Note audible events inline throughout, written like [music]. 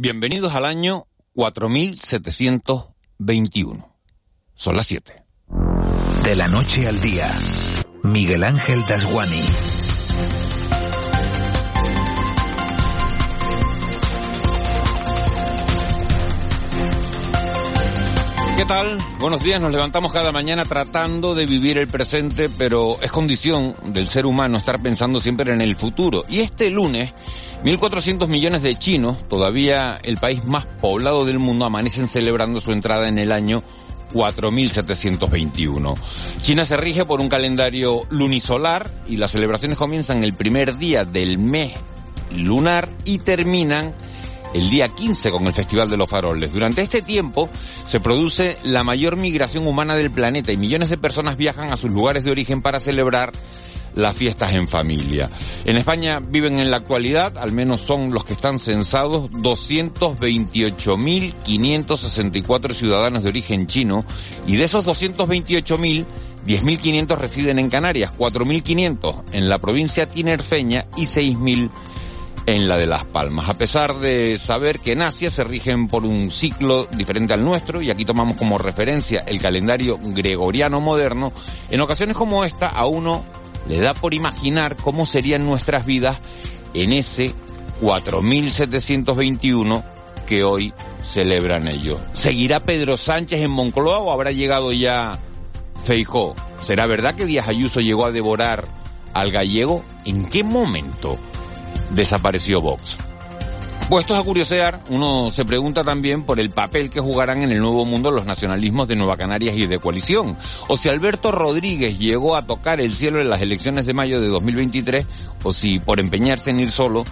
Bienvenidos al año 4721. Son las 7. De la noche al día, Miguel Ángel Dasguani. ¿Qué tal? Buenos días, nos levantamos cada mañana tratando de vivir el presente, pero es condición del ser humano estar pensando siempre en el futuro. Y este lunes, 1.400 millones de chinos, todavía el país más poblado del mundo, amanecen celebrando su entrada en el año 4721. China se rige por un calendario lunisolar y las celebraciones comienzan el primer día del mes lunar y terminan el día 15 con el Festival de los Faroles. Durante este tiempo se produce la mayor migración humana del planeta y millones de personas viajan a sus lugares de origen para celebrar las fiestas en familia. En España viven en la actualidad, al menos son los que están censados, 228.564 ciudadanos de origen chino y de esos 228.000, 10.500 residen en Canarias, 4.500 en la provincia tinerfeña y 6.000 en la de Las Palmas. A pesar de saber que en Asia se rigen por un ciclo diferente al nuestro, y aquí tomamos como referencia el calendario gregoriano moderno, en ocasiones como esta a uno le da por imaginar cómo serían nuestras vidas en ese 4721 que hoy celebran ellos. ¿Seguirá Pedro Sánchez en Moncloa o habrá llegado ya Feijó? ¿Será verdad que Díaz Ayuso llegó a devorar al gallego? ¿En qué momento? Desapareció Vox. Puestos a curiosear, uno se pregunta también por el papel que jugarán en el nuevo mundo los nacionalismos de Nueva Canarias y de coalición, o si Alberto Rodríguez llegó a tocar el cielo en las elecciones de mayo de 2023, o si por empeñarse en ir solo,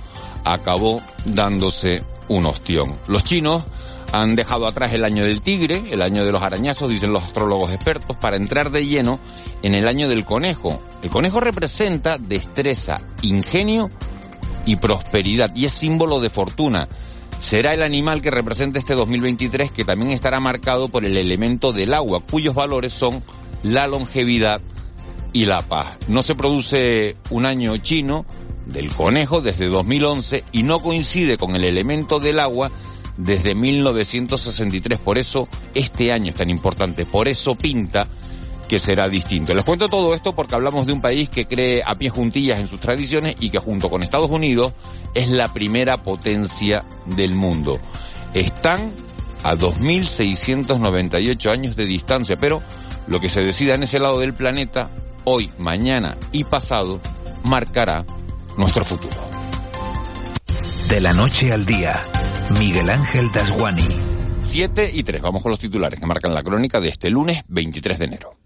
acabó dándose un ostión. Los chinos han dejado atrás el año del tigre, el año de los arañazos, dicen los astrólogos expertos, para entrar de lleno en el año del conejo. El conejo representa destreza, ingenio y prosperidad y es símbolo de fortuna. Será el animal que representa este 2023 que también estará marcado por el elemento del agua, cuyos valores son la longevidad y la paz. No se produce un año chino del conejo desde 2011 y no coincide con el elemento del agua desde 1963. Por eso este año es tan importante, por eso pinta que será distinto. Les cuento todo esto porque hablamos de un país que cree a pie juntillas en sus tradiciones y que junto con Estados Unidos es la primera potencia del mundo. Están a 2.698 años de distancia, pero lo que se decida en ese lado del planeta, hoy, mañana y pasado, marcará nuestro futuro. De la noche al día, Miguel Ángel Dasguani. 7 y 3, vamos con los titulares que marcan la crónica de este lunes 23 de enero.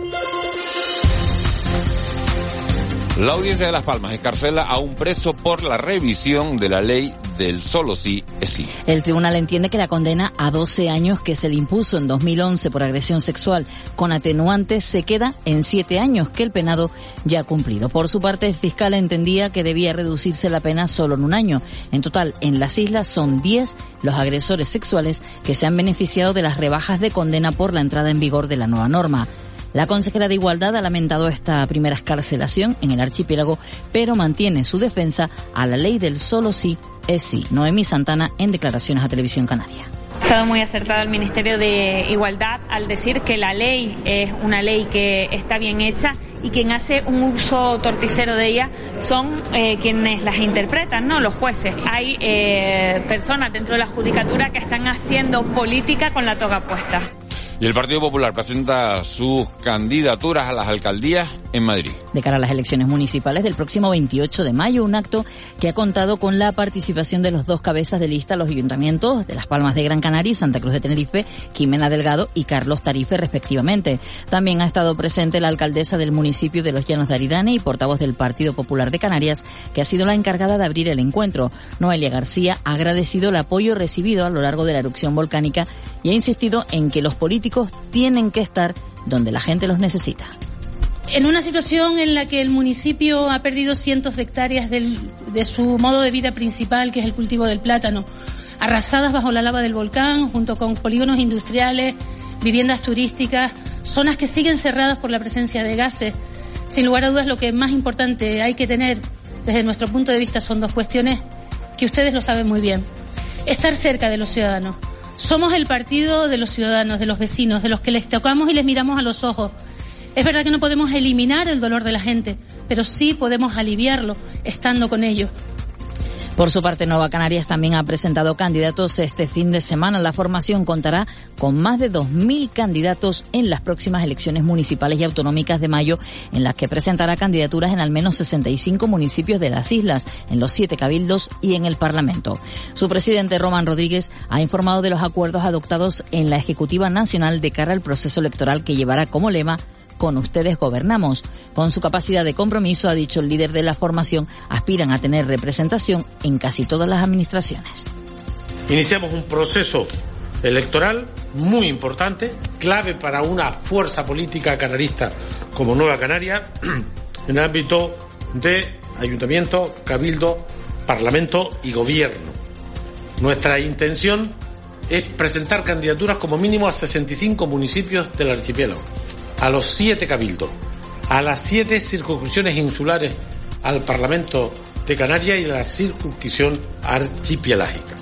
La audiencia de Las Palmas escarcela a un preso por la revisión de la ley del solo sí es sí. El tribunal entiende que la condena a 12 años que se le impuso en 2011 por agresión sexual con atenuantes se queda en 7 años que el penado ya ha cumplido. Por su parte, el fiscal entendía que debía reducirse la pena solo en un año. En total, en las islas son 10 los agresores sexuales que se han beneficiado de las rebajas de condena por la entrada en vigor de la nueva norma. La consejera de Igualdad ha lamentado esta primera escarcelación en el archipiélago, pero mantiene su defensa a la ley del solo sí es sí. Noemí Santana en declaraciones a Televisión Canaria. Ha estado muy acertado el Ministerio de Igualdad al decir que la ley es una ley que está bien hecha y quien hace un uso torticero de ella son eh, quienes las interpretan, ¿no? Los jueces. Hay eh, personas dentro de la judicatura que están haciendo política con la toga puesta. Y el Partido Popular presenta sus candidaturas a las alcaldías en Madrid. De cara a las elecciones municipales del próximo 28 de mayo, un acto que ha contado con la participación de los dos cabezas de lista, los ayuntamientos de Las Palmas de Gran Canaria y Santa Cruz de Tenerife, Jimena Delgado y Carlos Tarife, respectivamente. También ha estado presente la alcaldesa del municipio de Los Llanos de Aridane y portavoz del Partido Popular de Canarias, que ha sido la encargada de abrir el encuentro. Noelia García ha agradecido el apoyo recibido a lo largo de la erupción volcánica y ha insistido en que los políticos tienen que estar donde la gente los necesita. En una situación en la que el municipio ha perdido cientos de hectáreas de su modo de vida principal, que es el cultivo del plátano, arrasadas bajo la lava del volcán, junto con polígonos industriales, viviendas turísticas, zonas que siguen cerradas por la presencia de gases. Sin lugar a dudas, lo que más importante hay que tener desde nuestro punto de vista, son dos cuestiones que ustedes lo saben muy bien. Estar cerca de los ciudadanos. Somos el partido de los ciudadanos, de los vecinos, de los que les tocamos y les miramos a los ojos. Es verdad que no podemos eliminar el dolor de la gente, pero sí podemos aliviarlo estando con ellos. Por su parte, Nueva Canarias también ha presentado candidatos este fin de semana. La formación contará con más de 2.000 candidatos en las próximas elecciones municipales y autonómicas de mayo, en las que presentará candidaturas en al menos 65 municipios de las islas, en los siete cabildos y en el Parlamento. Su presidente, Román Rodríguez, ha informado de los acuerdos adoptados en la Ejecutiva Nacional de cara al proceso electoral que llevará como lema con ustedes gobernamos. Con su capacidad de compromiso, ha dicho el líder de la formación, aspiran a tener representación en casi todas las administraciones. Iniciamos un proceso electoral muy importante, clave para una fuerza política canarista como Nueva Canaria, [clears throat] en ámbito de ayuntamiento, cabildo, parlamento y gobierno. Nuestra intención es presentar candidaturas como mínimo a 65 municipios del archipiélago a los siete cabildos, a las siete circunscripciones insulares al Parlamento de Canarias y a la circunscripción archipelágica.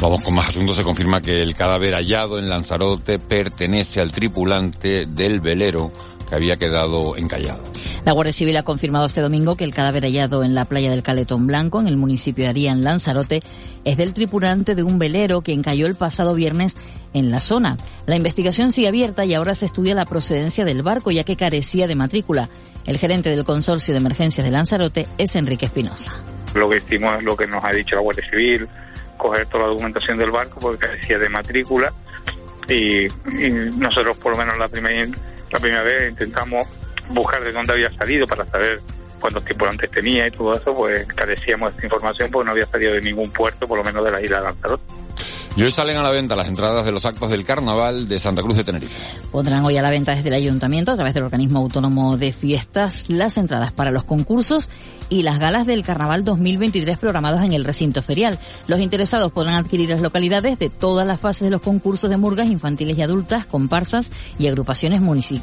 Vamos con más asuntos. Se confirma que el cadáver hallado en Lanzarote pertenece al tripulante del velero que había quedado encallado. La Guardia Civil ha confirmado este domingo que el cadáver hallado en la playa del Caletón Blanco, en el municipio de Aría, en Lanzarote, es del tripulante de un velero que encalló el pasado viernes en la zona. La investigación sigue abierta y ahora se estudia la procedencia del barco ya que carecía de matrícula. El gerente del Consorcio de Emergencias de Lanzarote es Enrique Espinosa. Lo que estimó es lo que nos ha dicho la Guardia Civil, coger toda la documentación del barco porque carecía de matrícula y, nosotros por lo menos la primera, la primera vez intentamos buscar de dónde había salido para saber cuántos tripulantes tenía y todo eso, pues carecíamos de esta información porque no había salido de ningún puerto, por lo menos de la isla de Lanzarote. Y hoy salen a la venta las entradas de los actos del Carnaval de Santa Cruz de Tenerife. Pondrán hoy a la venta desde el Ayuntamiento, a través del Organismo Autónomo de Fiestas, las entradas para los concursos y las galas del Carnaval 2023 programados en el recinto ferial. Los interesados podrán adquirir las localidades de todas las fases de los concursos de murgas infantiles y adultas, comparsas y agrupaciones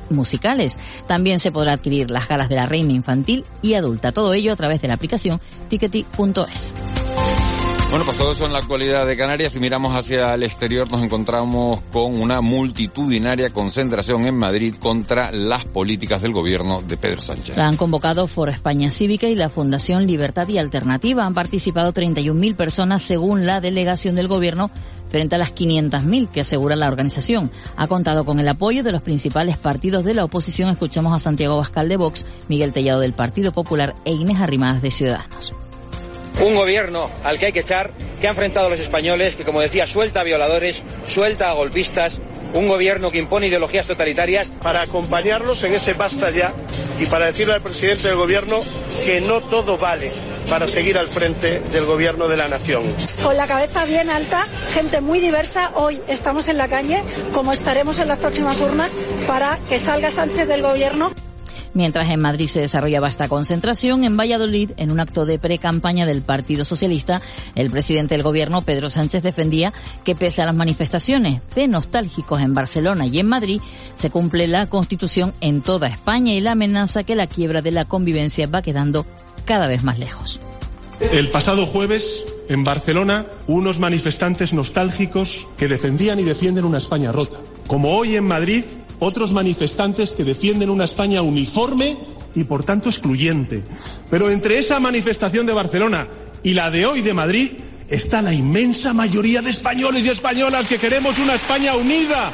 musicales. También se podrá adquirir las galas de la reina infantil y adulta. Todo ello a través de la aplicación tickety.es. Bueno, pues todo eso en la actualidad de Canarias. Si miramos hacia el exterior nos encontramos con una multitudinaria concentración en Madrid contra las políticas del gobierno de Pedro Sánchez. La han convocado Foro España Cívica y la Fundación Libertad y Alternativa. Han participado 31.000 personas según la delegación del gobierno frente a las 500.000 que asegura la organización. Ha contado con el apoyo de los principales partidos de la oposición. Escuchamos a Santiago Bascal de Vox, Miguel Tellado del Partido Popular e Inés Arrimadas de Ciudadanos. Un gobierno al que hay que echar, que ha enfrentado a los españoles, que como decía, suelta a violadores, suelta a golpistas, un gobierno que impone ideologías totalitarias. Para acompañarlos en ese basta ya y para decirle al presidente del gobierno que no todo vale para seguir al frente del gobierno de la nación. Con la cabeza bien alta, gente muy diversa, hoy estamos en la calle, como estaremos en las próximas urnas, para que salga Sánchez del gobierno. Mientras en Madrid se desarrollaba esta concentración, en Valladolid, en un acto de pre-campaña del Partido Socialista, el presidente del gobierno, Pedro Sánchez, defendía que pese a las manifestaciones de nostálgicos en Barcelona y en Madrid, se cumple la Constitución en toda España y la amenaza que la quiebra de la convivencia va quedando cada vez más lejos. El pasado jueves, en Barcelona, unos manifestantes nostálgicos que defendían y defienden una España rota. Como hoy en Madrid, otros manifestantes que defienden una España uniforme y por tanto excluyente. Pero entre esa manifestación de Barcelona y la de hoy de Madrid está la inmensa mayoría de españoles y españolas que queremos una España unida.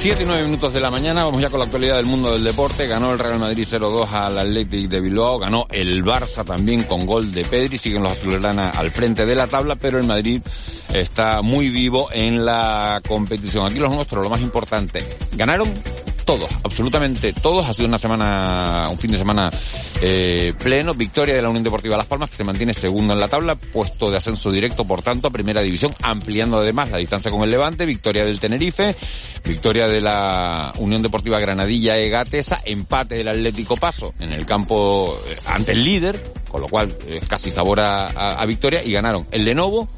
7 y 9 minutos de la mañana, vamos ya con la actualidad del mundo del deporte. Ganó el Real Madrid 0-2 al Athletic de Bilbao, ganó el Barça también con gol de Pedri, siguen los azulgrana al frente de la tabla, pero el Madrid está muy vivo en la competición. Aquí los nuestros, lo más importante, ganaron todos, absolutamente todos. Ha sido una semana, un fin de semana eh, pleno. Victoria de la Unión Deportiva Las Palmas, que se mantiene segundo en la tabla, puesto de ascenso directo, por tanto, a primera división, ampliando además la distancia con el Levante. Victoria del Tenerife, victoria de la Unión Deportiva Granadilla Egatesa, empate del Atlético Paso en el campo eh, ante el líder, con lo cual es casi sabor a, a, a victoria, y ganaron el Lenovo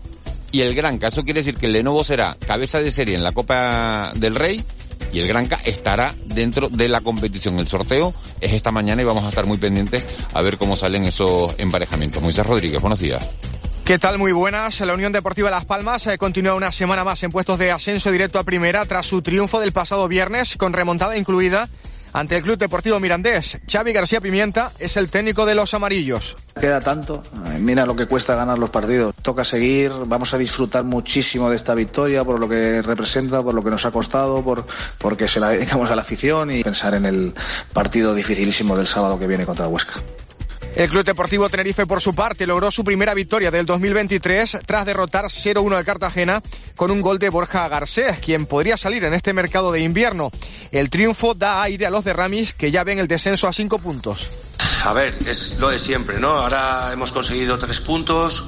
y el Granca. Eso quiere decir que el Lenovo será cabeza de serie en la Copa del Rey y el Granca estará dentro de la competición. El sorteo es esta mañana y vamos a estar muy pendientes a ver cómo salen esos emparejamientos. Moisés Rodríguez, buenos días. ¿Qué tal? Muy buenas. La Unión Deportiva Las Palmas eh, continúa una semana más en puestos de ascenso directo a primera tras su triunfo del pasado viernes con remontada incluida ante el Club Deportivo Mirandés. Xavi García Pimienta es el técnico de los amarillos. Queda tanto, mira lo que cuesta ganar los partidos. Toca seguir, vamos a disfrutar muchísimo de esta victoria por lo que representa, por lo que nos ha costado, por porque se la dedicamos a la afición y pensar en el partido dificilísimo del sábado que viene contra Huesca. El Club Deportivo Tenerife, por su parte, logró su primera victoria del 2023 tras derrotar 0-1 al Cartagena con un gol de Borja Garcés, quien podría salir en este mercado de invierno. El triunfo da aire a los de Ramis, que ya ven el descenso a cinco puntos. A ver, es lo de siempre, ¿no? Ahora hemos conseguido tres puntos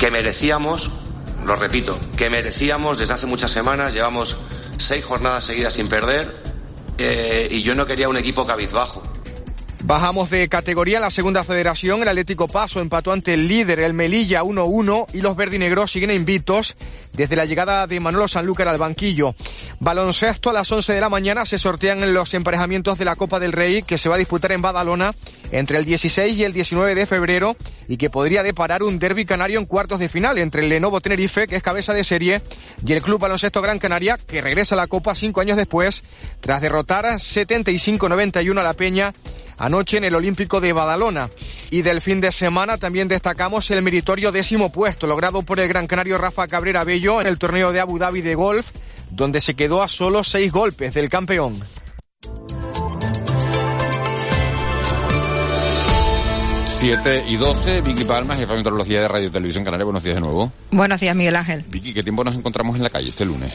que merecíamos, lo repito, que merecíamos desde hace muchas semanas, llevamos seis jornadas seguidas sin perder eh, y yo no quería un equipo cabizbajo. Bajamos de categoría en la segunda federación. El Atlético Paso empató ante el líder, el Melilla 1-1 y los verdinegros siguen invictos desde la llegada de Manolo Sanlúcar al banquillo. Baloncesto a las 11 de la mañana se sortean los emparejamientos de la Copa del Rey que se va a disputar en Badalona entre el 16 y el 19 de febrero y que podría deparar un derby canario en cuartos de final entre el Lenovo Tenerife, que es cabeza de serie, y el Club Baloncesto Gran Canaria, que regresa a la Copa cinco años después tras derrotar 75-91 a la Peña anoche en el Olímpico de Badalona. Y del fin de semana también destacamos el meritorio décimo puesto logrado por el gran canario Rafa Cabrera Bello en el torneo de Abu Dhabi de golf, donde se quedó a solo seis golpes del campeón. 7 y 12, Vicky Palma, jefa de meteorología de Radio Televisión Canaria. Buenos días de nuevo. Buenos días, Miguel Ángel. Vicky, ¿qué tiempo nos encontramos en la calle este lunes?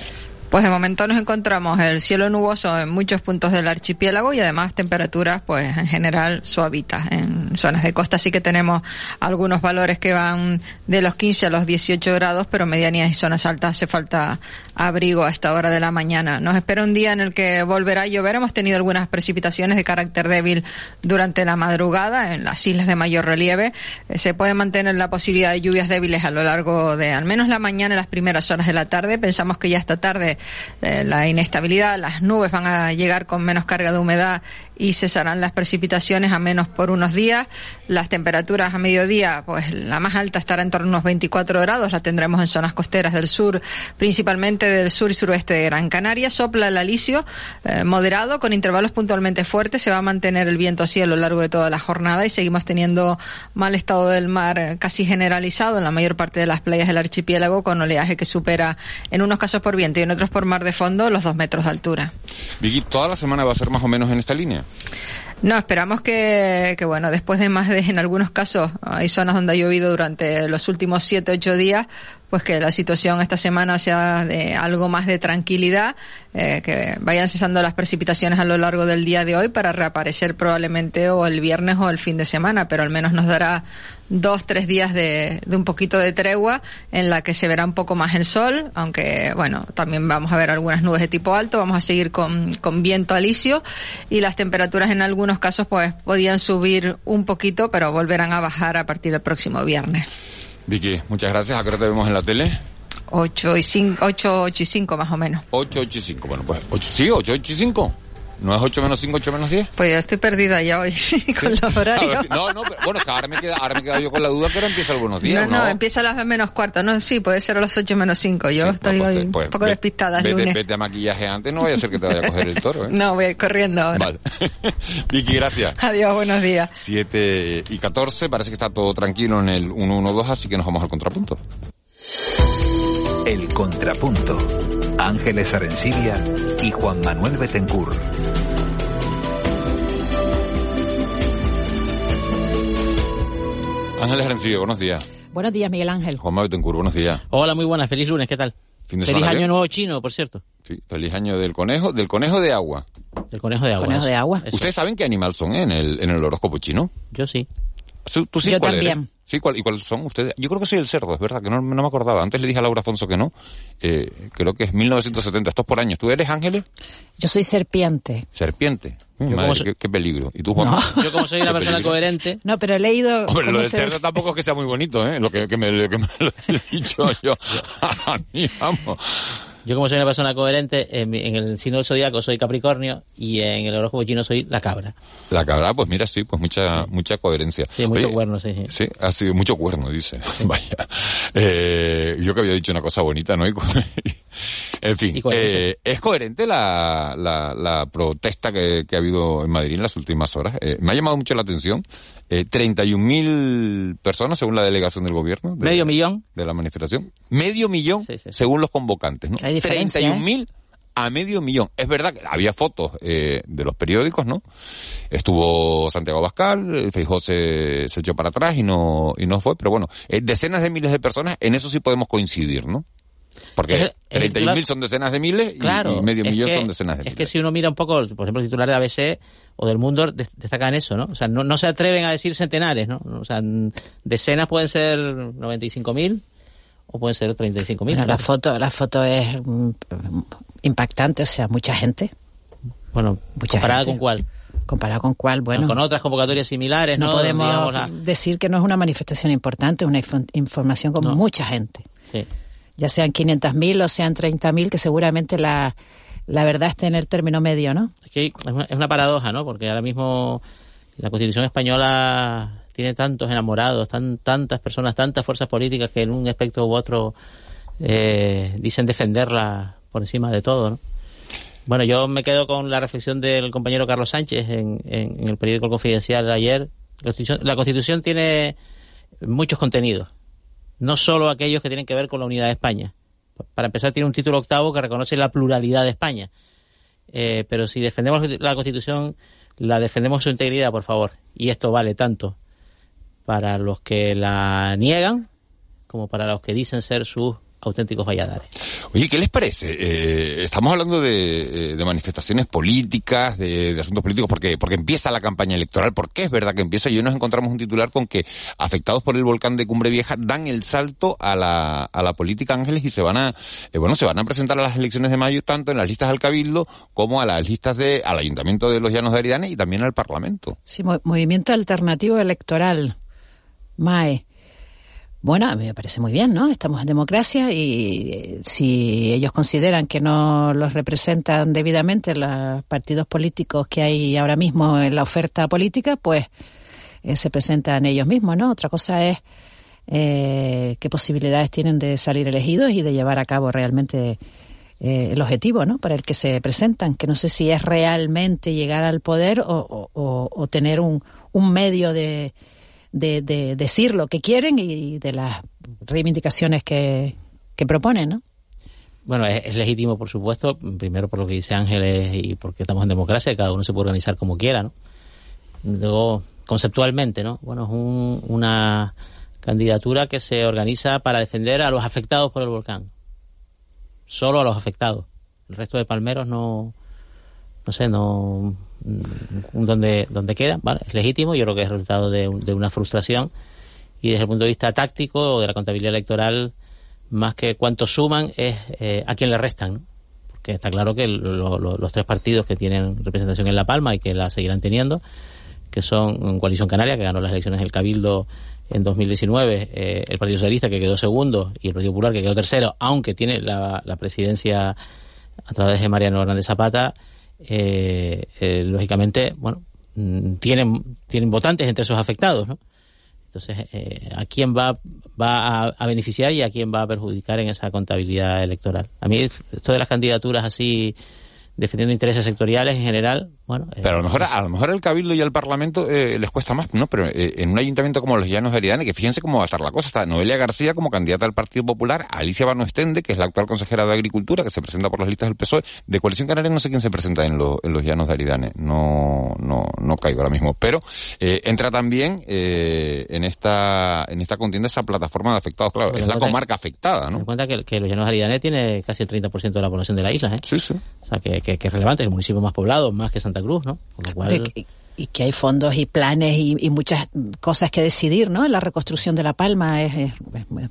Pues de momento nos encontramos el cielo nuboso en muchos puntos del archipiélago y además temperaturas pues en general suavitas. En zonas de costa sí que tenemos algunos valores que van de los 15 a los 18 grados, pero medianías y zonas altas hace falta abrigo a esta hora de la mañana. Nos espera un día en el que volverá a llover. Hemos tenido algunas precipitaciones de carácter débil durante la madrugada en las islas de mayor relieve. Eh, se puede mantener la posibilidad de lluvias débiles a lo largo de al menos la mañana y las primeras horas de la tarde. Pensamos que ya esta tarde eh, la inestabilidad, las nubes van a llegar con menos carga de humedad y cesarán las precipitaciones a menos por unos días. Las temperaturas a mediodía, pues la más alta estará en torno a unos 24 grados, la tendremos en zonas costeras del sur, principalmente del sur y suroeste de Gran Canaria. Sopla el alisio eh, moderado con intervalos puntualmente fuertes, se va a mantener el viento así a lo largo de toda la jornada y seguimos teniendo mal estado del mar eh, casi generalizado en la mayor parte de las playas del archipiélago con oleaje que supera en unos casos por viento y en otros por mar de fondo los dos metros de altura. Vicky, ¿toda la semana va a ser más o menos en esta línea? No, esperamos que, que, bueno, después de más de, en algunos casos, hay zonas donde ha llovido durante los últimos siete, ocho días, pues que la situación esta semana sea de algo más de tranquilidad, eh, que vayan cesando las precipitaciones a lo largo del día de hoy para reaparecer probablemente o el viernes o el fin de semana, pero al menos nos dará dos, tres días de, de, un poquito de tregua en la que se verá un poco más el sol, aunque bueno, también vamos a ver algunas nubes de tipo alto, vamos a seguir con, con viento alisio y las temperaturas en algunos casos pues podían subir un poquito, pero volverán a bajar a partir del próximo viernes. Vicky, muchas gracias. ¿A qué hora te vemos en la tele? 8 y 5, 8, 8 y 5 más o menos. 8, 8 y 5. Bueno, pues 8, sí, 8, 8 y 5. ¿No es 8 menos 5, 8 menos 10? Pues ya estoy perdida ya hoy [laughs] con los horarios. Si, no, no, bueno, es que ahora me, queda, ahora me queda yo con la duda que ahora empieza algunos días, ¿no? No, no, empieza a las menos cuarto. No, sí, puede ser a las 8 menos 5. Yo sí, estoy pues, hoy pues, un poco ve, despistada el vete, lunes. Vete a maquillaje antes, no vaya a ser que te vaya a coger el toro, ¿eh? [laughs] no, voy a ir corriendo ahora. Vale. [laughs] Vicky, gracias. Adiós, buenos días. 7 y 14, parece que está todo tranquilo en el 112, así que nos vamos al contrapunto. El contrapunto. Ángeles Arencibia y Juan Manuel Betencur. Ángeles Arencibia, buenos días. Buenos días, Miguel Ángel. Juan Manuel Betencur, buenos días. Hola, muy buenas. Feliz lunes, ¿qué tal? Fin de Feliz semana año bien? nuevo chino, por cierto. Sí, feliz año del conejo, del conejo de agua. El conejo de agua. Conejo de agua. ¿Ustedes saben qué animal son en el, en el horóscopo chino? Yo sí. ¿Tú sí Yo cuál eres? Sí, ¿cuál, ¿y cuáles son ustedes? Yo creo que soy el cerdo, es verdad, que no, no me acordaba. Antes le dije a Laura Afonso que no. Eh, creo que es 1970. Esto es por años. ¿Tú eres Ángeles? Yo soy serpiente. Serpiente. Yo madre, como so- qué, qué peligro. ¿Y tú, Juan? Yo como soy una [laughs] persona peligro. coherente, No, pero he leído... Hombre, lo del cerdo tampoco es que sea muy bonito, ¿eh? Lo que, que me, lo que me [laughs] lo he dicho yo. [laughs] A mí, vamos. Yo como soy una persona coherente, en, en el signo del zodiaco soy Capricornio y en el horóscopo chino soy la cabra. La cabra, pues mira, sí, pues mucha, mucha coherencia. Sí, mucho Oye, cuerno, sí. sí. Sí, ha sido mucho cuerno, dice. [laughs] Vaya. Eh, yo que había dicho una cosa bonita, ¿no? Y [laughs] en fin, eh, ¿es coherente la, la, la protesta que, que ha habido en Madrid en las últimas horas? Eh, me ha llamado mucho la atención. Eh, 31.000 personas, según la delegación del gobierno. de- Medio millón. De la manifestación. Medio millón, según los convocantes, ¿no? Hay diferencia, ¿eh? 31.000 a medio millón. Es verdad que había fotos eh, de los periódicos, ¿no? Estuvo Santiago Bascal, el Feijó se, se echó para atrás y no, y no fue, pero bueno, eh, decenas de miles de personas, en eso sí podemos coincidir, ¿no? Porque Es- es el 31.000 titular- son decenas de miles y, Claro. y medio es millón que- son decenas de Es miles. que si uno mira un poco, por ejemplo, el titular de ABC o del Mundo, des- destacan eso, ¿no? O sea, no, no se atreven a decir centenares, ¿no? O sea, decenas pueden ser 95.000 o pueden ser 35.000. Bueno, la foto, la foto es mm, impactante, o sea, mucha gente. Bueno, Mucha ¿comparada gente. con cuál? Comparada con cuál, bueno. con otras convocatorias similares, ¿no? no podemos Digamos, la- decir que no es una manifestación importante, es una info- información con No. mucha gente. Sí. Ya sean 500.000 o sean 30.000, que seguramente la, la verdad esté en el término medio, ¿no? Es que es una, paradoja, ¿no? Porque ahora mismo la Constitución española tiene tantos enamorados, tan, tantas personas, tantas fuerzas políticas que en un aspecto u otro eh, dicen defenderla por encima de todo, ¿no? Bueno, yo me quedo con la reflexión del compañero Carlos Sánchez en, en- el periódico Confidencial de ayer. La Constitución, la Constitución tiene muchos contenidos, no solo aquellos que tienen que ver con la unidad de España. Para empezar, tiene un título octavo que reconoce la pluralidad de España. Eh, pero si defendemos la Constitución, la defendemos su integridad, por favor. Y esto vale tanto para los que la niegan como para los que dicen ser sus auténticos valladares. Oye, ¿qué les parece? Eh, estamos hablando de, eh, de manifestaciones políticas, de, de asuntos políticos, porque, porque empieza la campaña electoral, porque es verdad que empieza y hoy nos encontramos un titular con que afectados por el volcán de Cumbre Vieja dan el salto a la, a la política Ángeles y se van a, eh, bueno, se van a presentar a las elecciones de mayo tanto en las listas al Cabildo como a las listas de, al Ayuntamiento de los Llanos de Aridane y también al Parlamento. Sí, mo- Movimiento Alternativo Electoral, MAE. Bueno, a me parece muy bien, ¿no? Estamos en democracia y eh, si ellos consideran que no los representan debidamente los partidos políticos que hay ahora mismo en la oferta política, pues eh, se presentan ellos mismos, ¿no? Otra cosa es eh, qué posibilidades tienen de salir elegidos y de llevar a cabo realmente eh, el objetivo, ¿no? Para el que se presentan, que no sé si es realmente llegar al poder o, o- tener un medio de, de, de decir lo que quieren y de las reivindicaciones que, que proponen, ¿no? Bueno, es, es legítimo, por supuesto, primero por lo que dice Ángeles y porque estamos en democracia, cada uno se puede organizar como quiera, ¿no? Luego, conceptualmente, ¿no? Bueno, es un- una candidatura que se organiza para defender a los afectados por el volcán. Solo a los afectados. El resto de palmeros no, no sé, no, mm, donde, donde quedan, ¿vale? Es legítimo, yo creo que es resultado de, de una frustración y desde el punto de vista táctico o de la contabilidad electoral, más que cuánto suman es eh, a quién le restan. Porque está claro que lo- lo- los tres partidos que tienen representación en La Palma y que la seguirán teniendo, que son Coalición Canaria, que ganó las elecciones del Cabildo en 2019, eh, el Partido Socialista, que quedó segundo, y el Partido Popular, que quedó tercero, aunque tiene la, la presidencia a través de Mariano Hernández Zapata, eh, eh, lógicamente, bueno, mm, tienen, tienen votantes entre esos afectados, ¿no? Entonces, eh, ¿a quién va, va a, a beneficiar y a quién va a perjudicar en esa contabilidad electoral? A mí, esto de las candidaturas así, defendiendo intereses sectoriales en general, bueno... eh, Pero a lo mejor, a lo mejor el Cabildo y el Parlamento eh, les cuesta más, ¿no? Pero eh, en un ayuntamiento como los Llanos de Aridane, que fíjense cómo va a estar la cosa, está Noelia García como candidata al Partido Popular, Alicia Bano Estende, que es la actual consejera de Agricultura, que se presenta por las listas del PSOE, de Coalición Canaria no sé quién se presenta en, los en los Llanos de Aridane, no, no, no caigo ahora mismo, pero eh, entra también eh, en esta en esta contienda esa plataforma de afectados, claro, es la comarca afectada, ¿no? en cuenta que, que los Llanos de Aridane tiene casi el 30% de la población de la isla, ¿eh? Sí, sí. O sea, que, que, que es relevante, es el municipio más poblado, más que Santa Cruz, ¿no? Por lo cual... Y, y que hay fondos y planes y, y muchas cosas que decidir, ¿no? La reconstrucción de La Palma es, es- es-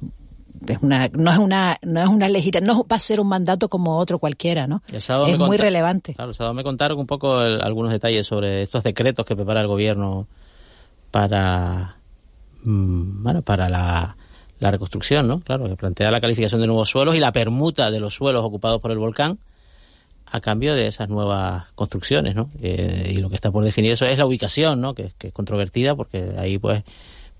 es una, no es una, no es una legisla- no va a ser un mandato como otro cualquiera, ¿no? Es muy relevante. Claro, el sábado me contaron un poco el- algunos detalles sobre estos decretos que prepara el gobierno para, mm, bueno, para la, la reconstrucción, ¿no? Claro, que plantea la calificación de nuevos suelos y la permuta de los suelos ocupados por el volcán a cambio de esas nuevas construcciones, ¿no? Eh, y lo que está por definir eso es la ubicación, ¿no? Que, es controvertida porque ahí pues,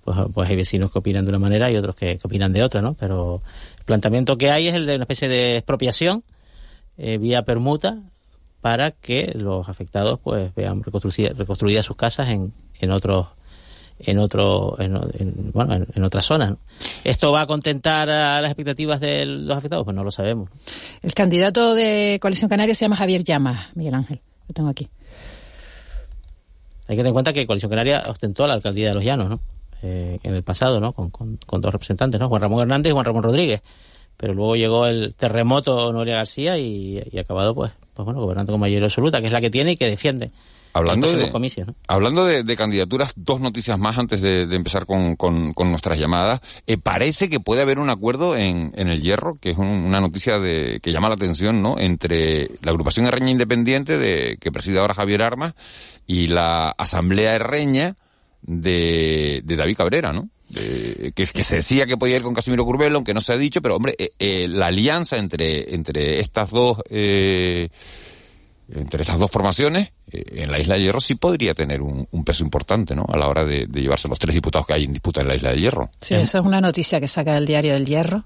pues, pues hay vecinos que opinan de una manera y otros que, que opinan de otra, ¿no? Pero el planteamiento que hay es el de una especie de expropiación eh, vía permuta para que los afectados pues vean reconstruidas, reconstruidas sus casas en, en otros en otro en, en- bueno en, en otras zonas ¿no? esto va a contentar a las expectativas de los afectados pues no lo sabemos El candidato de Coalición Canaria se llama Javier Llamas, Miguel Ángel. Lo tengo aquí. hay que tener en cuenta que Coalición Canaria ostentó la alcaldía de Los Llanos ¿no? Eh, en el pasado no con, con, con dos representantes no Juan Ramón Hernández y Juan Ramón Rodríguez pero luego llegó el terremoto Noelia García y, y acabado pues pues bueno gobernando con mayoría absoluta que es la que tiene y que defiende Hablando de- comicios, ¿no? Hablando de, de candidaturas, dos noticias más antes de, de empezar con, con- con nuestras llamadas. Eh, parece que puede haber un acuerdo en, en el Hierro, que es un- una noticia de, que llama la atención, ¿no? Entre la agrupación Herreña Independiente, de, que preside ahora Javier Armas, y la Asamblea Herreña de, de David Cabrera, ¿no? De- que, que se decía que podía ir con Casimiro Curbelo, aunque no se ha dicho, pero hombre, eh, eh, la alianza entre, entre estas dos, eh, entre estas dos formaciones, eh, en la Isla de Hierro sí podría tener un, un peso importante, ¿no? A la hora de, de llevarse los tres diputados que hay en disputa en la Isla de Hierro. Sí, esa es una noticia que saca el diario del Hierro.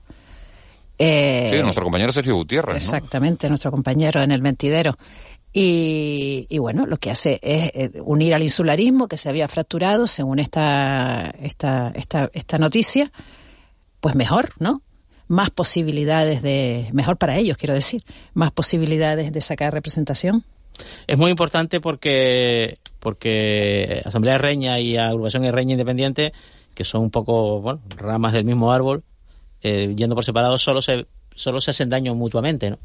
Eh, Sí, nuestro compañero Sergio Gutiérrez, ¿no? Exactamente, nuestro compañero en el mentidero. Y, y bueno, lo que hace es eh, unir al insularismo que se había fracturado, según esta, esta, esta, esta noticia, pues mejor, ¿no? Más posibilidades de, mejor para ellos, quiero decir, más posibilidades de sacar representación. Es muy importante porque porque Asamblea Reña y Agrupación Reña Independiente, que son un poco bueno, ramas del mismo árbol, eh, yendo por separado, solo se, solo se hacen daño mutuamente. ¿no?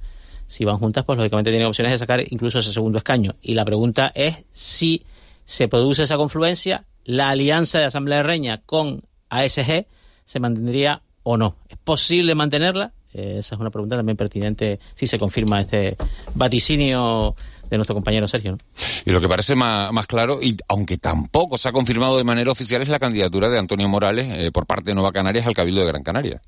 Si van juntas, pues lógicamente tienen opciones de sacar incluso ese segundo escaño. Y la pregunta es si se produce esa confluencia, la alianza de Asamblea Reña con ASG se mantendría o no. ¿Es posible mantenerla? Eh, esa es una pregunta también pertinente si se confirma este vaticinio de nuestro compañero Sergio. ¿no? Y lo que parece más, claro, y aunque tampoco se ha confirmado de manera oficial, es la candidatura de Antonio Morales eh, por parte de Nueva Canarias al Cabildo de Gran Canaria.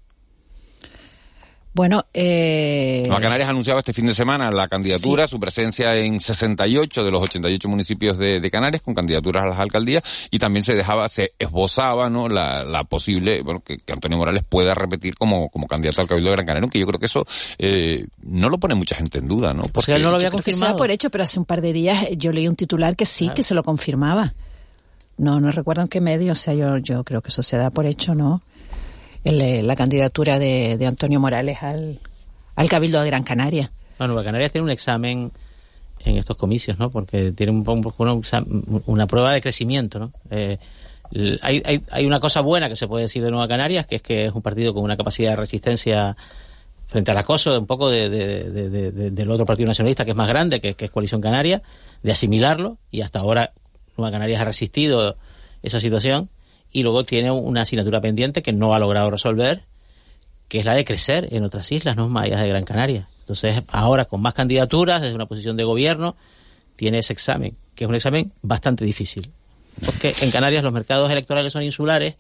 Bueno, eh, Nueva Canarias anunciaba este fin de semana la candidatura, su presencia en 68 de los 88 municipios de, de Canarias con candidaturas a las alcaldías y también se dejaba, se esbozaba, ¿no? La, la posible, bueno, que, que Antonio Morales pueda repetir como, como candidato al Cabildo de Gran Canaria, aunque yo creo que eso eh, no lo pone mucha gente en duda, ¿no? Porque él no lo había que da por hecho, pero hace un par de días yo leí un titular que sí, que se lo confirmaba. No, no recuerdo en qué medio, o sea, yo, yo creo que eso se da por hecho, ¿no? Eh, la candidatura de, de Antonio Morales al, al Cabildo de Gran Canaria. Bueno, Nueva Canarias tiene un examen en estos comicios, ¿no? Porque tiene un, un- un una prueba de crecimiento, ¿no? Eh, hay, hay, hay una cosa buena que se puede decir de Nueva Canarias, que es que es un partido con una capacidad de resistencia frente al acoso un poco de- del otro partido nacionalista que es más grande, que, que es Coalición Canaria, de asimilarlo, y hasta ahora Nueva Canarias ha resistido esa situación, y luego tiene una asignatura pendiente que no ha logrado resolver, que es la de crecer en otras islas, no más allá de Gran Canaria. Entonces, ahora con más candidaturas, desde una posición de gobierno, tiene ese examen, que es un examen bastante difícil. Porque en Canarias los mercados electorales son insulares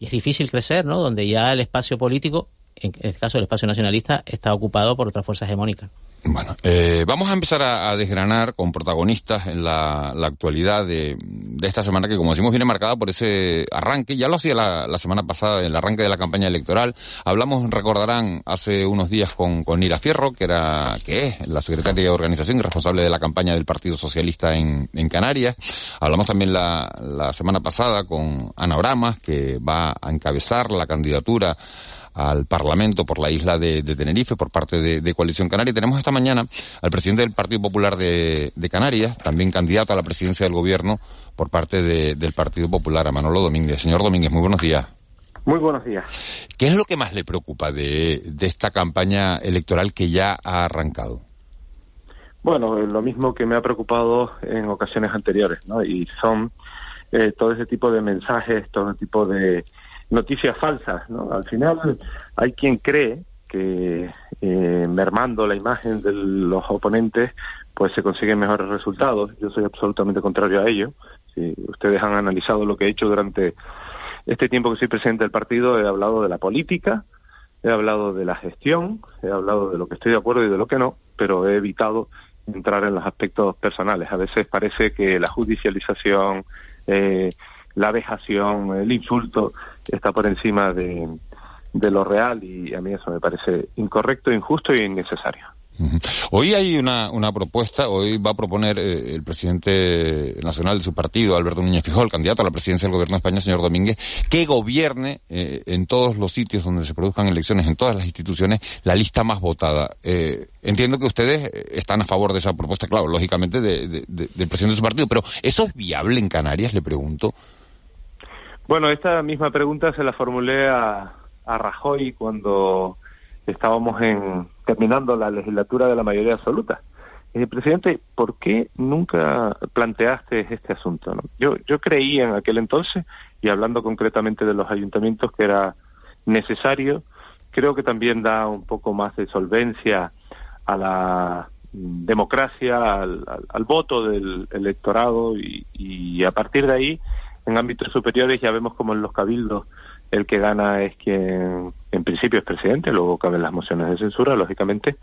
y es difícil crecer, ¿no? Donde ya el espacio político, en este caso el espacio nacionalista, está ocupado por otras fuerzas hegemónicas. Bueno, eh, vamos a empezar a, desgranar con protagonistas en la, actualidad de, esta semana que, como decimos, viene marcada por ese arranque. Ya lo hacía la, semana pasada, el arranque de la campaña electoral. Hablamos, recordarán, hace unos días con, con Nira Fierro, que era, que es la secretaria de organización y responsable de la campaña del Partido Socialista en, en Canarias. Hablamos también la, la semana pasada con Ana Bramas, que va a encabezar la candidatura al Parlamento por la isla de, Tenerife por parte de, Coalición Canaria. tenemos esta mañana al presidente del Partido Popular de, Canarias, también candidato a la presidencia del gobierno por parte del Partido Popular, a Manolo Domínguez. Señor Domínguez, muy buenos días. Muy buenos días. ¿Qué es lo que más le preocupa de, esta campaña electoral que ya ha arrancado? Bueno, lo mismo que me ha preocupado en ocasiones anteriores, ¿no? Y son eh, todo ese tipo de mensajes, todo ese tipo de, noticias falsas. ¿no? Al final hay quien cree que eh, mermando la imagen de los oponentes pues se consiguen mejores resultados. Yo soy absolutamente contrario a ello. Si ustedes han analizado lo que he hecho durante este tiempo que soy presidente del partido, he hablado de la política, he hablado de la gestión, he hablado de lo que estoy de acuerdo y de lo que no, pero he evitado entrar en los aspectos personales. A veces parece que la judicialización, eh, la vejación, el insulto, está por encima de, de lo real y a mí eso me parece incorrecto, injusto y innecesario. Hoy hay una, una propuesta, hoy va a proponer eh, el presidente nacional de su partido, Alberto Núñez Fijó, el candidato a la presidencia del gobierno de España, señor Domínguez, que gobierne eh, en todos los sitios donde se produzcan elecciones, en todas las instituciones, la lista más votada. Eh, entiendo que ustedes están a favor de esa propuesta, claro, lógicamente, de, del presidente de su partido, pero ¿eso es viable en Canarias, le pregunto? Bueno, esta misma pregunta se la formulé a, a Rajoy cuando estábamos en, terminando la legislatura de la mayoría absoluta. Eh, presidente, ¿por qué nunca planteaste este asunto? Yo, yo creía en aquel entonces, y hablando concretamente de los ayuntamientos, que era necesario. Creo que también da un poco más de solvencia a la democracia, al, al, voto del electorado, y, y a partir de ahí en ámbitos superiores ya vemos como en los cabildos el que gana es quien en principio es presidente, luego caben las mociones de censura, lógicamente,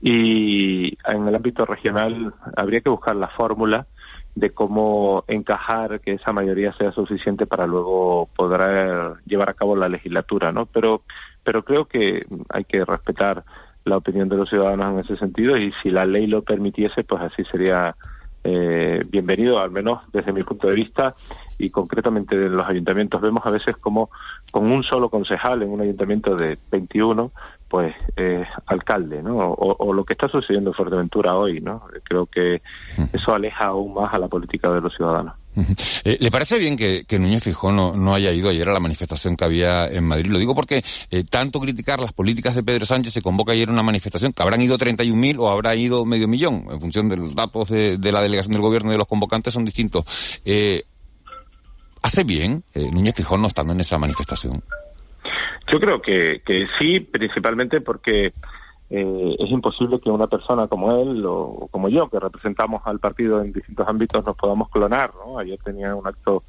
y en el ámbito regional habría que buscar la fórmula de cómo encajar que esa mayoría sea suficiente para luego poder llevar a cabo la legislatura, ¿no? Pero, pero creo que hay que respetar la opinión de los ciudadanos en ese sentido y si la ley lo permitiese, pues así sería eh, bienvenido, al menos desde mi punto de vista, y concretamente en los ayuntamientos vemos a veces como con un solo concejal en un ayuntamiento de 21 pues eh, alcalde no o, lo que está sucediendo en Fuerteventura hoy no creo que eso aleja aún más a la política de los ciudadanos eh, ¿Le parece bien que, que Núñez Fijón no, haya ido ayer a la manifestación que había en Madrid? Lo digo porque eh, tanto criticar las políticas de Pedro Sánchez se convoca ayer una manifestación que habrán ido 31.000 o habrá ido medio millón. En función de los datos de, de la delegación del gobierno y de los convocantes son distintos. Eh, ¿Hace bien eh, Núñez Fijón no estando en esa manifestación? Yo creo que, que sí, principalmente porque eh, es imposible que una persona como él o como yo, que representamos al partido en distintos ámbitos, nos podamos clonar. ¿no? Ayer tenía un acto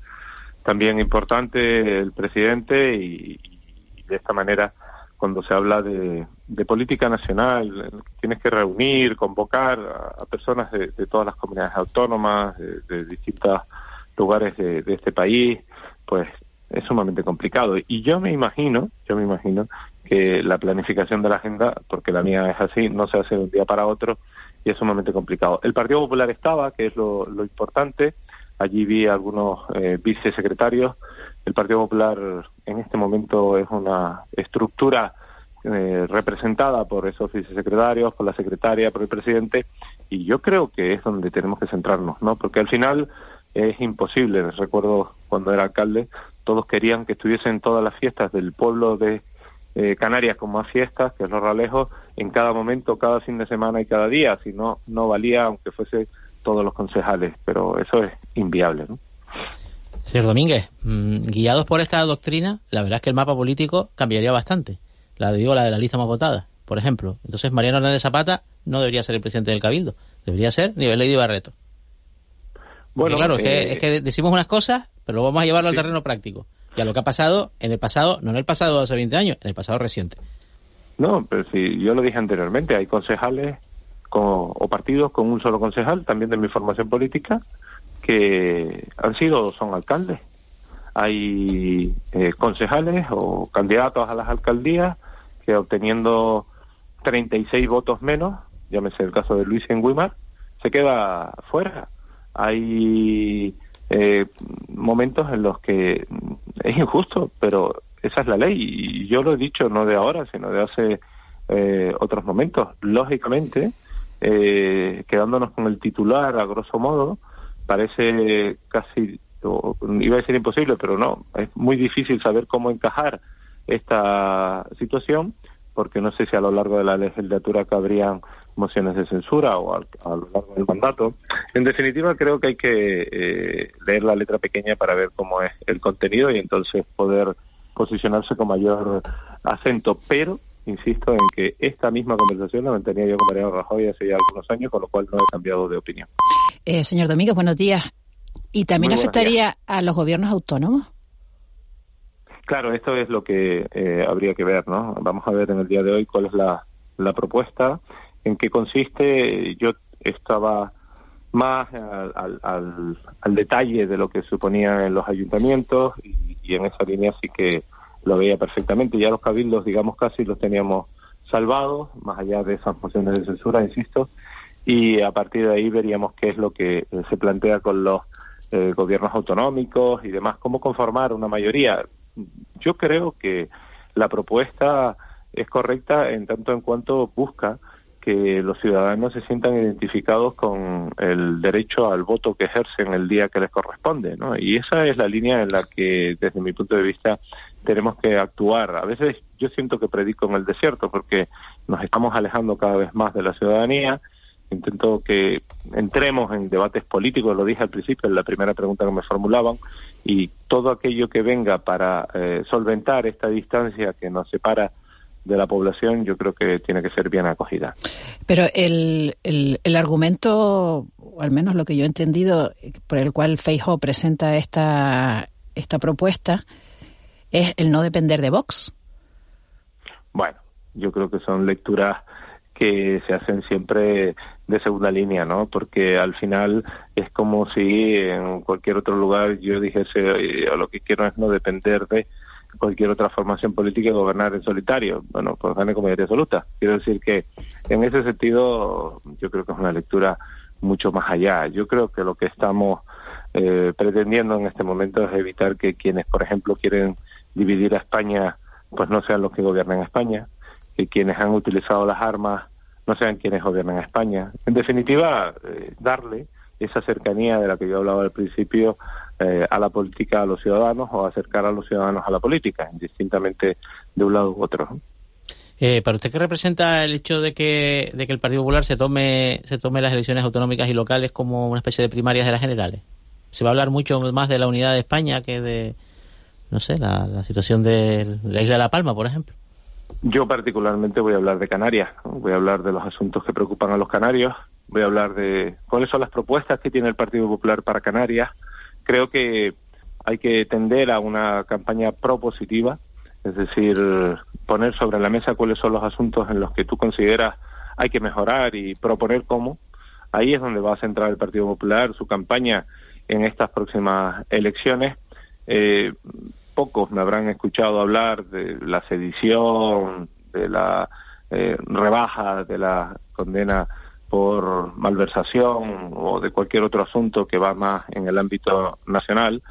también importante el presidente y, de esta manera, cuando se habla de, política nacional, tienes que reunir, convocar a, personas de, todas las comunidades autónomas, de, de distintas lugares de, este país, pues es sumamente complicado. Y yo me imagino, yo me imagino que la planificación de la agenda, porque la mía es así, no se hace de un día para otro y es sumamente complicado. El Partido Popular estaba, que es lo, importante, allí vi algunos eh, vicesecretarios. El Partido Popular en este momento es una estructura eh, representada por esos vicesecretarios, por la secretaria, por el presidente, y yo creo que es donde tenemos que centrarnos, ¿no? Porque al final es imposible. Recuerdo cuando era alcalde, todos querían que estuviesen todas las fiestas del pueblo de eh, Canarias con más fiestas, que es los ralejos, en cada momento, cada fin de semana y cada día, si no, no valía aunque fuese todos los concejales, pero eso es inviable. ¿no? Señor Domínguez, mm, guiados por esta doctrina, la verdad es que el mapa político cambiaría bastante. La digo, la de la lista más votada, por ejemplo. Entonces, Mariano Hernández Zapata no debería ser el presidente del Cabildo, debería ser Nivel Lady Barreto. Bueno, claro, eh, es, que, decimos unas cosas, pero vamos a llevarlo al terreno práctico. Y a lo que ha pasado en el pasado, no en el pasado de hace 20 años, en el pasado reciente. No, pero si yo lo dije anteriormente, hay concejales o partidos con un solo concejal, también de mi formación política, que han sido son alcaldes. Hay eh, concejales o candidatos a las alcaldías que obteniendo 36 votos menos, llámese el caso de Luis en Guimar, se queda fuera. Hay eh, momentos en los que es injusto, pero esa es la ley y yo lo he dicho no de ahora, sino de hace eh, otros momentos. Lógicamente, eh, quedándonos con el titular a grosso modo, parece casi, iba a decir imposible, pero no, es muy difícil saber cómo encajar esta situación, porque no sé si a lo largo de la legislatura cabrían mociones de censura o a lo largo del mandato. En definitiva, creo que hay que eh, leer la letra pequeña para ver cómo es el contenido y entonces poder posicionarse con mayor acento, pero insisto en que esta misma conversación la mantenía yo con Mariano Rajoy hace ya algunos años, con lo cual no he cambiado de opinión. Eh, señor Domínguez, buenos días. ¿Y también afectaría a los gobiernos autónomos? Claro, esto es lo que eh, habría que ver, ¿no? Vamos a ver en el día de hoy cuál es la, la propuesta, en qué consiste. Yo estaba más al, al, al, detalle de lo que suponían los ayuntamientos y, en esa línea sí que lo veía perfectamente. Ya los cabildos, digamos, casi los teníamos salvados, más allá de esas mociones de censura, insisto, y a partir de ahí veríamos qué es lo que eh, se plantea con los eh, gobiernos autonómicos y demás, cómo conformar una mayoría. Yo creo que la propuesta es correcta en tanto en cuanto busca que los ciudadanos se sientan identificados con el derecho al voto que ejercen el día que les corresponde, ¿no? Y esa es la línea en la que, desde mi punto de vista, tenemos que actuar. A veces yo siento que predico en el desierto porque nos estamos alejando cada vez más de la ciudadanía. Intento que entremos en debates políticos, lo dije al principio en la primera pregunta que me formulaban, y todo aquello que venga para eh, solventar esta distancia que nos separa de la población, yo creo que tiene que ser bien acogida. Pero el, el, el argumento, o al menos lo que yo he entendido, por el cual Feijo presenta esta, esta propuesta, es el no depender de Vox. Bueno, yo creo que son lecturas que se hacen siempre de segunda línea, ¿no? Porque al final es como si en cualquier otro lugar yo dijese, o lo que quiero es no depender de cualquier otra formación política y gobernar en solitario. Bueno, pues gane con mayoría absoluta. Quiero decir que en ese sentido yo creo que es una lectura mucho más allá. Yo creo que lo que estamos eh, pretendiendo en este momento es evitar que quienes, por ejemplo, quieren dividir a España, pues no sean los que gobiernan España, que quienes han utilizado las armas no sean quienes gobiernan España. En definitiva, eh, darle esa cercanía de la que yo hablaba al principio eh, a la política a los ciudadanos o acercar a los ciudadanos a la política, indistintamente de un lado u otro. Eh, ¿Para usted qué representa el hecho de que, de que el Partido Popular se tome, se tome las elecciones autonómicas y locales como una especie de primarias de las generales? Se va a hablar mucho más de la unidad de España que de, no sé, la, situación de la isla de La Palma, por ejemplo. Yo particularmente voy a hablar de Canarias, voy a hablar de los asuntos que preocupan a los canarios, voy a hablar de cuáles son las propuestas que tiene el Partido Popular para Canarias. Creo que hay que tender a una campaña propositiva, es decir, poner sobre la mesa cuáles son los asuntos en los que tú consideras hay que mejorar y proponer cómo. Ahí es donde va a centrar el Partido Popular su campaña en estas próximas elecciones. Eh, pocos me habrán escuchado hablar de la sedición, de la eh, rebaja de la condena por malversación o de cualquier otro asunto que va más en el ámbito nacional,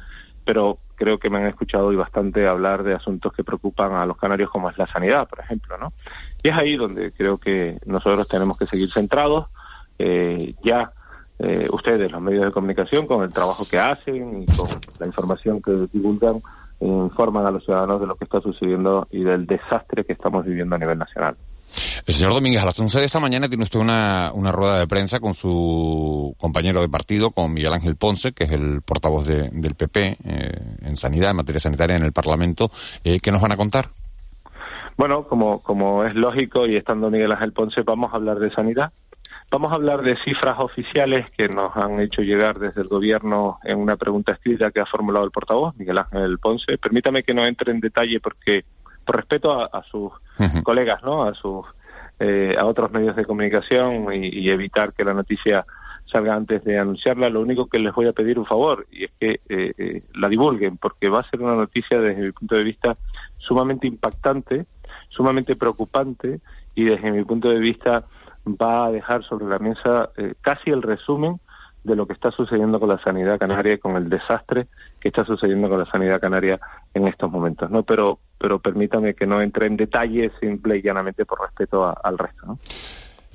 pero creo que me han escuchado hoy bastante hablar de asuntos que preocupan a los canarios como es la sanidad, por ejemplo, ¿no? Y es ahí donde creo que nosotros tenemos que seguir centrados. Eh, ya eh, ustedes, los medios de comunicación, con el trabajo que hacen y con la información que divulgan, informan a los ciudadanos de lo que está sucediendo y del desastre que estamos viviendo a nivel nacional. El señor Domínguez, a las 11 de esta mañana tiene usted una, una rueda de prensa con su compañero de partido, con Miguel Ángel Ponce, que es el portavoz del PP eh, en sanidad, en materia sanitaria en el Parlamento. Eh, ¿Qué nos van a contar? Bueno, como, como es lógico y estando Miguel Ángel Ponce, vamos a hablar de sanidad, Vamos a hablar de cifras oficiales que nos han hecho llegar desde el Gobierno en una pregunta escrita que ha formulado el portavoz, Miguel Ángel Ponce. Permítame que no entre en detalle porque, por respeto a, sus colegas, ¿no? A sus eh, a otros medios de comunicación y, evitar que la noticia salga antes de anunciarla, lo único que les voy a pedir un favor y es que eh, la divulguen, porque va a ser una noticia desde mi punto de vista sumamente impactante, sumamente preocupante y desde mi punto de vista va a dejar sobre la mesa casi el resumen de lo que está sucediendo con la sanidad canaria y con el desastre que está sucediendo con la sanidad canaria en estos momentos, ¿no? Pero, pero permítame que no entre en detalles simple y llanamente por respeto al resto, ¿no?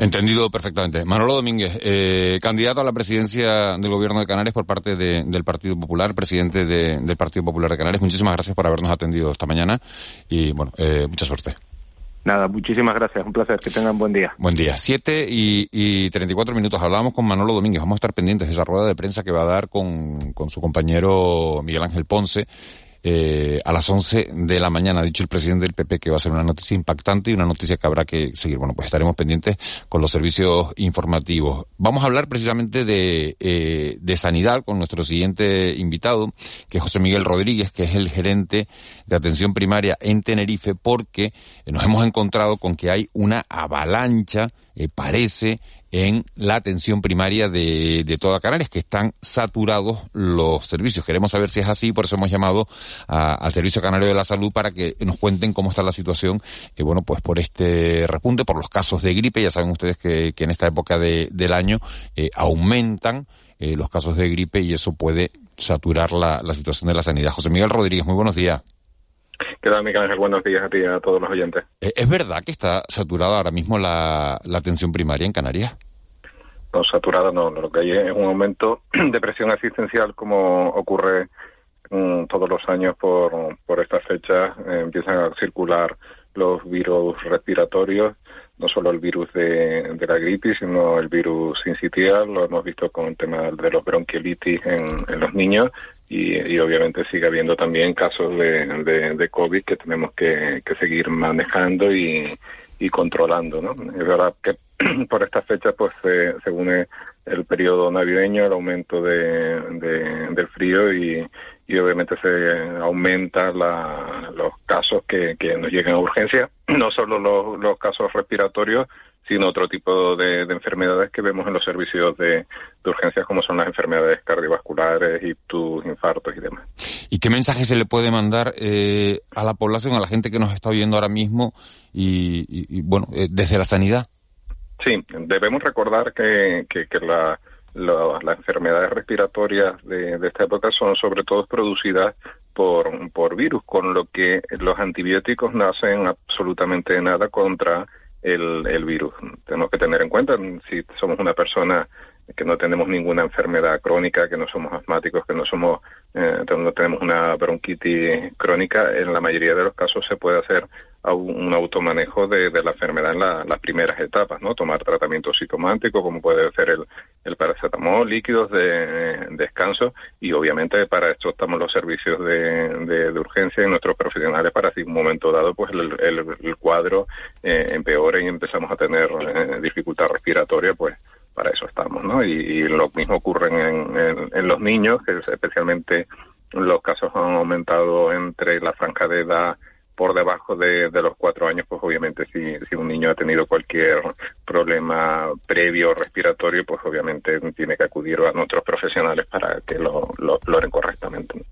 Entendido perfectamente. Manolo Domínguez, eh, candidato a la presidencia del Gobierno de Canarias por parte del Partido Popular, presidente del Partido Popular de Canarias. Muchísimas gracias por habernos atendido esta mañana y, bueno, eh, mucha suerte. Nada, muchísimas gracias. Un placer. Que tengan buen día. Buen día. Siete y, y 34 minutos. Hablábamos con Manolo Domínguez. Vamos a estar pendientes de esa rueda de prensa que va a dar con, con su compañero Miguel Ángel Ponce eh, a las 11 de la mañana. Ha dicho el presidente del PP que va a ser una noticia impactante y una noticia que habrá que seguir. Bueno, pues estaremos pendientes con los servicios informativos. Vamos a hablar precisamente de, eh, de sanidad con nuestro siguiente invitado, que es José Miguel Rodríguez, que es el gerente de atención primaria en Tenerife, porque nos hemos encontrado con que hay una avalancha, eh, parece, en la atención primaria de, de toda Canarias, que están saturados los servicios. Queremos saber si es así, por eso hemos llamado al Servicio Canario de la Salud para que nos cuenten cómo está la situación, eh, bueno, pues por este repunte, por los casos de gripe, ya saben ustedes que, que en esta época de, del año eh, aumentan eh, los casos de gripe y eso puede saturar la, la situación de la sanidad. José Miguel Rodríguez, muy buenos días. ¿Qué tal, Miguel Ángel? Buenos días a ti y a todos los oyentes. ¿Es verdad que está saturada ahora mismo la, atención primaria en Canarias? No, saturada no. Lo que hay es un aumento [clears throat] de presión asistencial como ocurre mm, todos los años por, por estas fechas. Eh, empiezan a circular los virus respiratorios, no solo el virus de, la gripe, sino el virus sincitial. Lo hemos visto con el tema de los bronquiolitis en, en los niños y, obviamente sigue habiendo también casos de, de, COVID que tenemos que, seguir manejando y, controlando, ¿no? Es verdad que [clears throat] por esta fecha pues se, une el periodo navideño, el aumento de, del frío y, y obviamente se aumenta los casos que, que nos llegan a urgencia, [clears throat] no solo los, los casos respiratorios, sino otro tipo de, enfermedades que vemos en los servicios de, urgencias, como son las enfermedades cardiovasculares, ictus, infartos y demás. ¿Y qué mensaje se le puede mandar eh, a la población, a la gente que nos está oyendo ahora mismo y, bueno, eh, desde la sanidad? Sí, debemos recordar que, que, la, las enfermedades respiratorias de, esta época son sobre todo producidas por, por virus, con lo que los antibióticos no hacen absolutamente nada contra el, el virus. Tenemos que tener en cuenta si somos una persona que no tenemos ninguna enfermedad crónica, que no somos asmáticos, que no somos, eh, no tenemos una bronquitis crónica, en la mayoría de los casos se puede hacer un automanejo de, la enfermedad en las primeras etapas, ¿no? Tomar tratamiento psicomático, como puede ser el, el paracetamol, líquidos de, descanso, y obviamente para esto estamos los servicios de, de, urgencia y nuestros profesionales para si en un momento dado pues el, el, cuadro eh, empeore y empezamos a tener eh, dificultad respiratoria, pues para eso estamos, ¿no? Y, lo mismo ocurre en, en, los niños, que especialmente los casos han aumentado entre la franja de edad por debajo de, los cuatro años, pues obviamente si, si un niño ha tenido cualquier problema previo respiratorio, pues obviamente tiene que acudir a nuestros profesionales para que lo, lo exploren correctamente.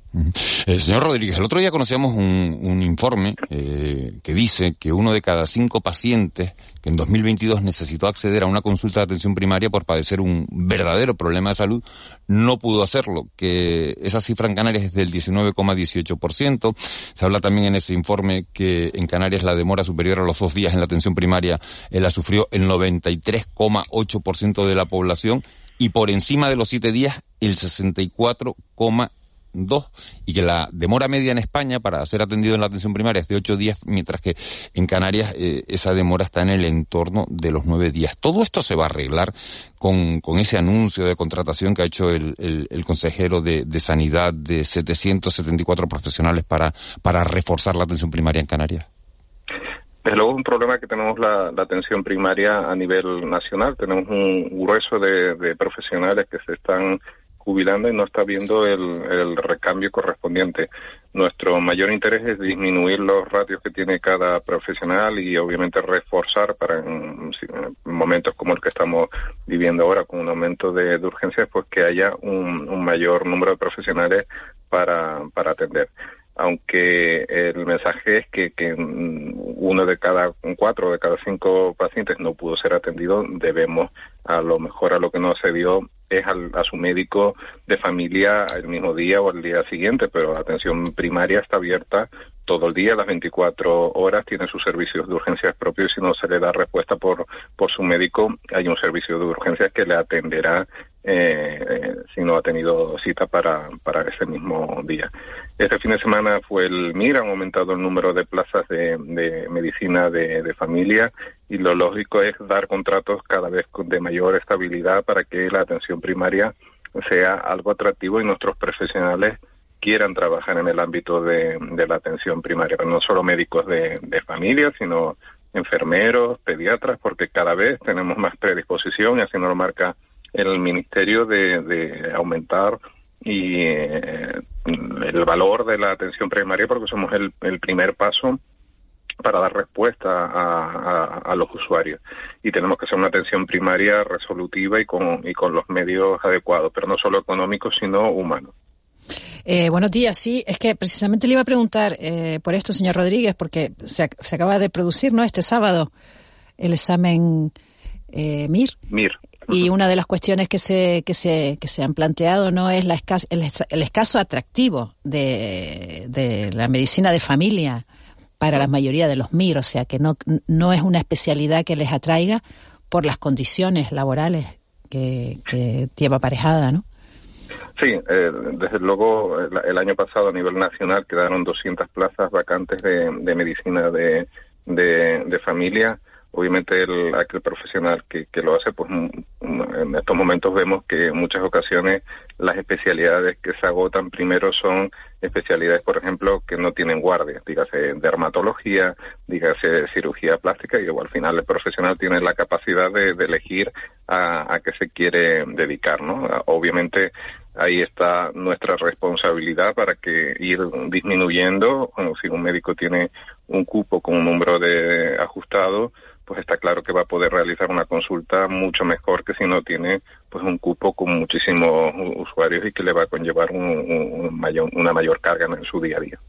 Eh, señor Rodríguez, el otro día conocíamos un, un informe eh, que dice que uno de cada cinco pacientes en 2022 necesitó acceder a una consulta de atención primaria por padecer un verdadero problema de salud, no pudo hacerlo, que esa cifra en Canarias es del 19,18%. Se habla también en ese informe que en Canarias la demora superior a los dos días en la atención primaria eh, la sufrió el 93,8% de la población y por encima de los siete días el 64,1%. 2 y que la demora media en España para ser atendido en la atención primaria es de 8 días, mientras que en Canarias eh, esa demora está en el entorno de los 9 días. Todo esto se va a arreglar con, con ese anuncio de contratación que ha hecho el, el, el consejero de, de, Sanidad de 774 profesionales para, para reforzar la atención primaria en Canarias. Desde luego es un problema que tenemos la, atención primaria a nivel nacional. Tenemos un grueso de profesionales que se están jubilando y no está viendo el, recambio correspondiente. Nuestro mayor interés es disminuir los ratios que tiene cada profesional y obviamente reforzar para en, momentos como el que estamos viviendo ahora con un aumento de, urgencias, pues que haya un, mayor número de profesionales para atender aunque el mensaje es que, que uno de cada cuatro de cada cinco pacientes no pudo ser atendido, debemos a lo mejor a lo que no se dio es a su médico de familia el mismo día o el día siguiente, pero la atención primaria está abierta todo el día, las 24 horas, tiene sus servicios de urgencias propios y si no se le da respuesta por, por su médico, hay un servicio de urgencias que le atenderá eh, si no ha tenido cita para, para ese mismo día. Este fin de semana fue el MIR, han aumentado el número de plazas de, medicina de, de familia y lo lógico es dar contratos cada vez de mayor estabilidad para que la atención primaria sea algo atractivo y nuestros profesionales quieran trabajar en el ámbito de, la atención primaria, no solo médicos de, familia, sino enfermeros, pediatras, porque cada vez tenemos más predisposición, y así nos lo marca el Ministerio, de, aumentar y eh, el valor de la atención primaria, porque somos el, primer paso para dar respuesta a, los usuarios. Y tenemos que hacer una atención primaria resolutiva y con, y con los medios adecuados, pero no solo económicos, sino humanos. Eh, buenos días, sí, es que precisamente le iba a preguntar eh, por esto, señor Rodríguez, porque se, acaba de producir, ¿no? Este sábado el examen eh, MIR. MIR. Y una de las cuestiones que se, que se, que se han planteado no es la el, escaso atractivo de, de, la medicina de familia para la mayoría de los MIR, o sea que no, no es una especialidad que les atraiga por las condiciones laborales que, que lleva aparejada, ¿no? Sí, eh, desde luego el, año pasado a nivel nacional quedaron 200 plazas vacantes de, medicina de, de, familia. Obviamente el, aquel profesional que, que lo hace, pues en estos momentos vemos que en muchas ocasiones las especialidades que se agotan primero son especialidades, por ejemplo, que no tienen guardia, dígase dermatología, dígase cirugía plástica, y al final el profesional tiene la capacidad de, elegir a, a qué se quiere dedicar, ¿no? Obviamente ahí está nuestra responsabilidad para que ir disminuyendo, si un médico tiene un cupo con un número de ajustado, pues está claro que va a poder realizar una consulta mucho mejor que si no tiene pues un cupo con muchísimos usuarios y que le va a conllevar un, mayor, una mayor carga en su día a día.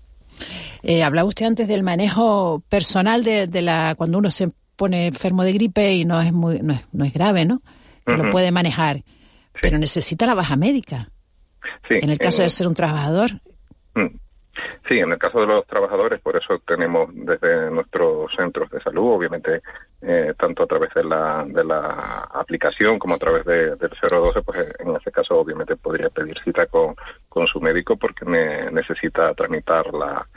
Eh, hablaba usted antes del manejo personal de, la cuando uno se pone enfermo de gripe y no es muy no es, no es grave, ¿no? Que lo puede manejar, pero necesita la baja médica en el caso de ser un trabajador. Sí, en el caso de los trabajadores, por eso tenemos desde nuestros centros de salud, obviamente, eh, tanto a través de la, de la aplicación como a través de, del 012, pues en ese caso obviamente podría pedir cita con, con su médico porque necesita tramitar la,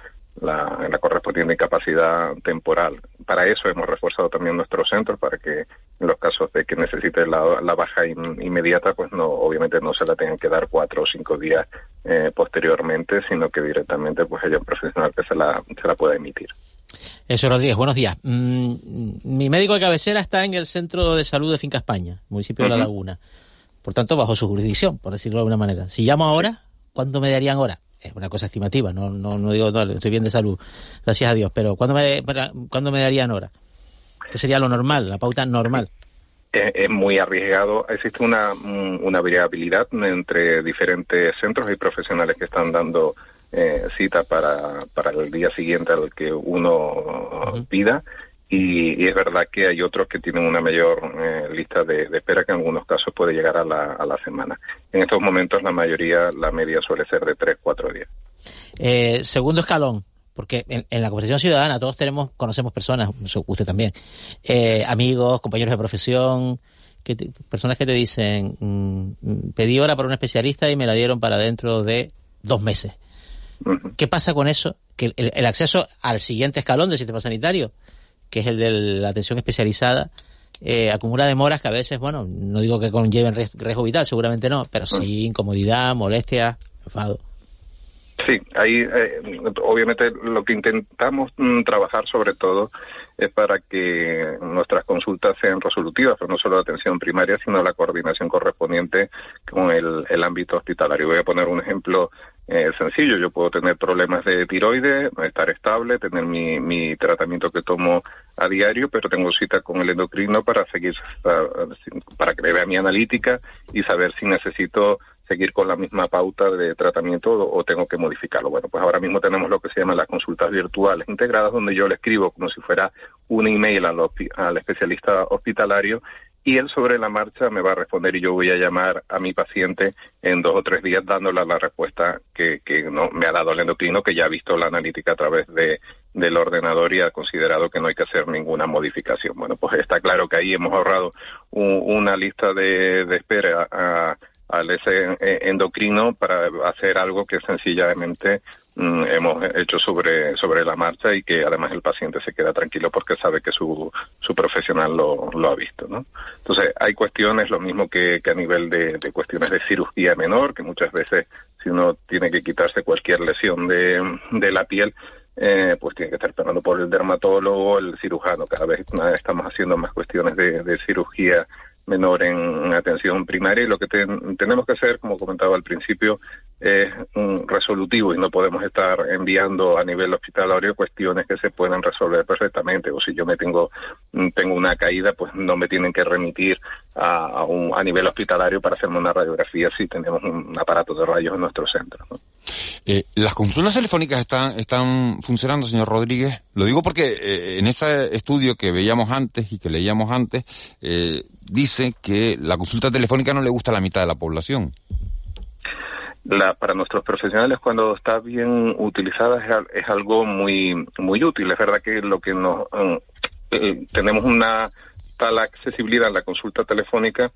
la, la correspondiente incapacidad temporal. Para eso hemos reforzado también nuestros centros para que en los casos de que necesite la, la baja inmediata, pues no, obviamente no se la tengan que dar cuatro o cinco días eh, posteriormente, sino que directamente pues haya un profesional que se la, se la pueda emitir. Eso, Rodríguez, buenos días. Mm, mi médico de cabecera está en el Centro de Salud de Finca España, municipio de La Laguna. Por tanto, bajo su jurisdicción, por decirlo de alguna manera. Si llamo ahora, ¿cuánto me darían ahora? Es una cosa estimativa, no, no, no digo, no, estoy bien de salud, gracias a Dios, pero ¿cuándo me, ¿cuándo me darían hora? ¿Qué sería lo normal, la pauta normal? Es, muy arriesgado. Existe una, una variabilidad entre diferentes centros y profesionales que están dando eh, cita para, para el día siguiente al que uno pida y, es verdad que hay otros que tienen una mayor eh, lista de, espera que en algunos casos puede llegar a la, a la semana. En estos momentos la mayoría, la media suele ser de 3, 4 días. Eh, segundo escalón, porque en, la conversación ciudadana todos tenemos, conocemos personas, usted también, eh, amigos, compañeros de profesión, que personas que te dicen, mm, pedí hora para un especialista y me la dieron para dentro de dos meses. ¿Qué pasa con eso? Que el acceso al siguiente escalón del sistema sanitario que es el de la atención especializada, eh, acumula demoras que a veces, bueno, no digo que conlleven riesgo vital, seguramente no, pero sí incomodidad, molestia, enfado. Sí, ahí eh, obviamente lo que intentamos mm, trabajar sobre todo es para que nuestras consultas sean resolutivas, pero no solo la atención primaria, sino la coordinación correspondiente con el, el ámbito hospitalario. Voy a poner un ejemplo eh, sencillo. Yo puedo tener problemas de tiroides, estar estable, tener mi, mi tratamiento que tomo a diario, pero tengo cita con el endocrino para seguir, para que vea mi analítica y saber si necesito seguir con la misma pauta de tratamiento o, tengo que modificarlo. Bueno, pues ahora mismo tenemos lo que se llama las consultas virtuales integradas, donde yo le escribo como si fuera un email al, al especialista hospitalario y él sobre la marcha me va a responder y yo voy a llamar a mi paciente en dos o tres días dándole la respuesta que, que no, me ha dado el endocrino, que ya ha visto la analítica a través de, del ordenador y ha considerado que no hay que hacer ninguna modificación. Bueno, pues está claro que ahí hemos ahorrado una lista de, de espera a, al ese endocrino para hacer algo que sencillamente mm, hemos hecho sobre sobre la marcha y que además el paciente se queda tranquilo porque sabe que su, su profesional lo, lo ha visto ¿no? entonces hay cuestiones lo mismo que, que a nivel de, de, cuestiones de cirugía menor que muchas veces si uno tiene que quitarse cualquier lesión de, de la piel eh, pues tiene que estar esperando por el dermatólogo, el cirujano. Cada vez estamos haciendo más cuestiones de, de cirugía menor en, atención primaria y lo que tenemos que hacer, como comentaba al principio, es un resolutivo y no podemos estar enviando a nivel hospitalario cuestiones que se puedan resolver perfectamente o si yo me tengo tengo una caída pues no me tienen que remitir a, un, a nivel hospitalario para hacerme una radiografía si tenemos un aparato de rayos en nuestro centro. Eh, las consultas telefónicas están están funcionando, señor Rodríguez. Lo digo porque eh, en ese estudio que veíamos antes y que leíamos antes eh, dice que la consulta telefónica no le gusta a la mitad de la población. La, para nuestros profesionales cuando está bien utilizada es, algo muy muy útil. Es verdad que lo que nos mm, eh, tenemos una tal accesibilidad en la consulta telefónica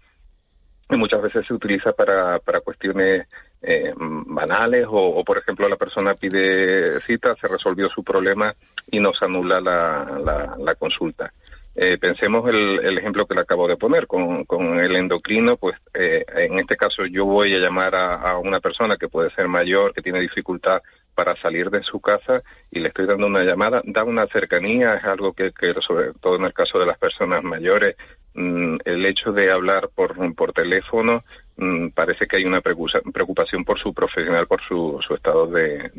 y muchas veces se utiliza para, para cuestiones eh, banales o, por ejemplo la persona pide cita, se resolvió su problema y nos anula la, la, la consulta. Eh, pensemos el, el, ejemplo que le acabo de poner con, con el endocrino, pues eh, en este caso yo voy a llamar a, una persona que puede ser mayor, que tiene dificultad para salir de su casa y le estoy dando una llamada, da una cercanía, es algo que, sobre todo en el caso de las personas mayores, mmm, el hecho de hablar por, por teléfono Mm, parece que hay una preocupación por su profesional, por su, su estado de,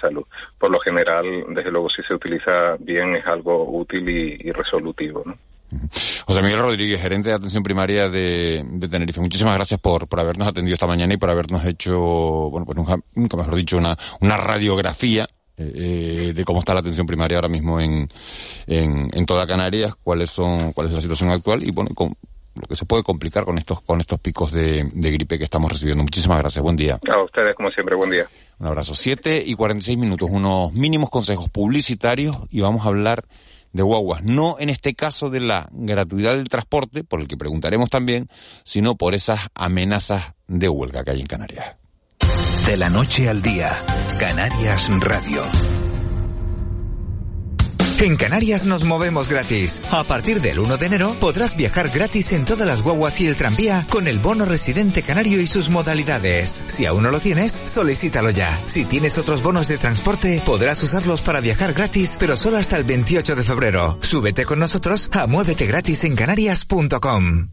salud. Por lo general, desde luego, si se utiliza bien, es algo útil y, resolutivo. ¿no? José Miguel Rodríguez, gerente de atención primaria de, Tenerife. Muchísimas gracias por, por, habernos atendido esta mañana y por habernos hecho, bueno, pues nunca, mejor dicho, una, radiografía eh, de cómo está la atención primaria ahora mismo en, en, en toda Canarias, cuáles son, cuál es la situación actual y bueno, con, lo que se puede complicar con estos con estos picos de, de, gripe que estamos recibiendo. Muchísimas gracias, buen día. A ustedes, como siempre, buen día. Un abrazo. 7 y 46 minutos, unos mínimos consejos publicitarios y vamos a hablar de guaguas. No en este caso de la gratuidad del transporte, por el que preguntaremos también, sino por esas amenazas de huelga que hay en Canarias. De la noche al día, Canarias Radio. En Canarias nos movemos gratis. A partir del 1 de enero podrás viajar gratis en todas las guaguas y el tranvía con el bono residente canario y sus modalidades. Si aún no lo tienes, solicítalo ya. Si tienes otros bonos de transporte, podrás usarlos para viajar gratis, pero solo hasta el 28 de febrero. Súbete con nosotros a muévetegratis en canarias.com.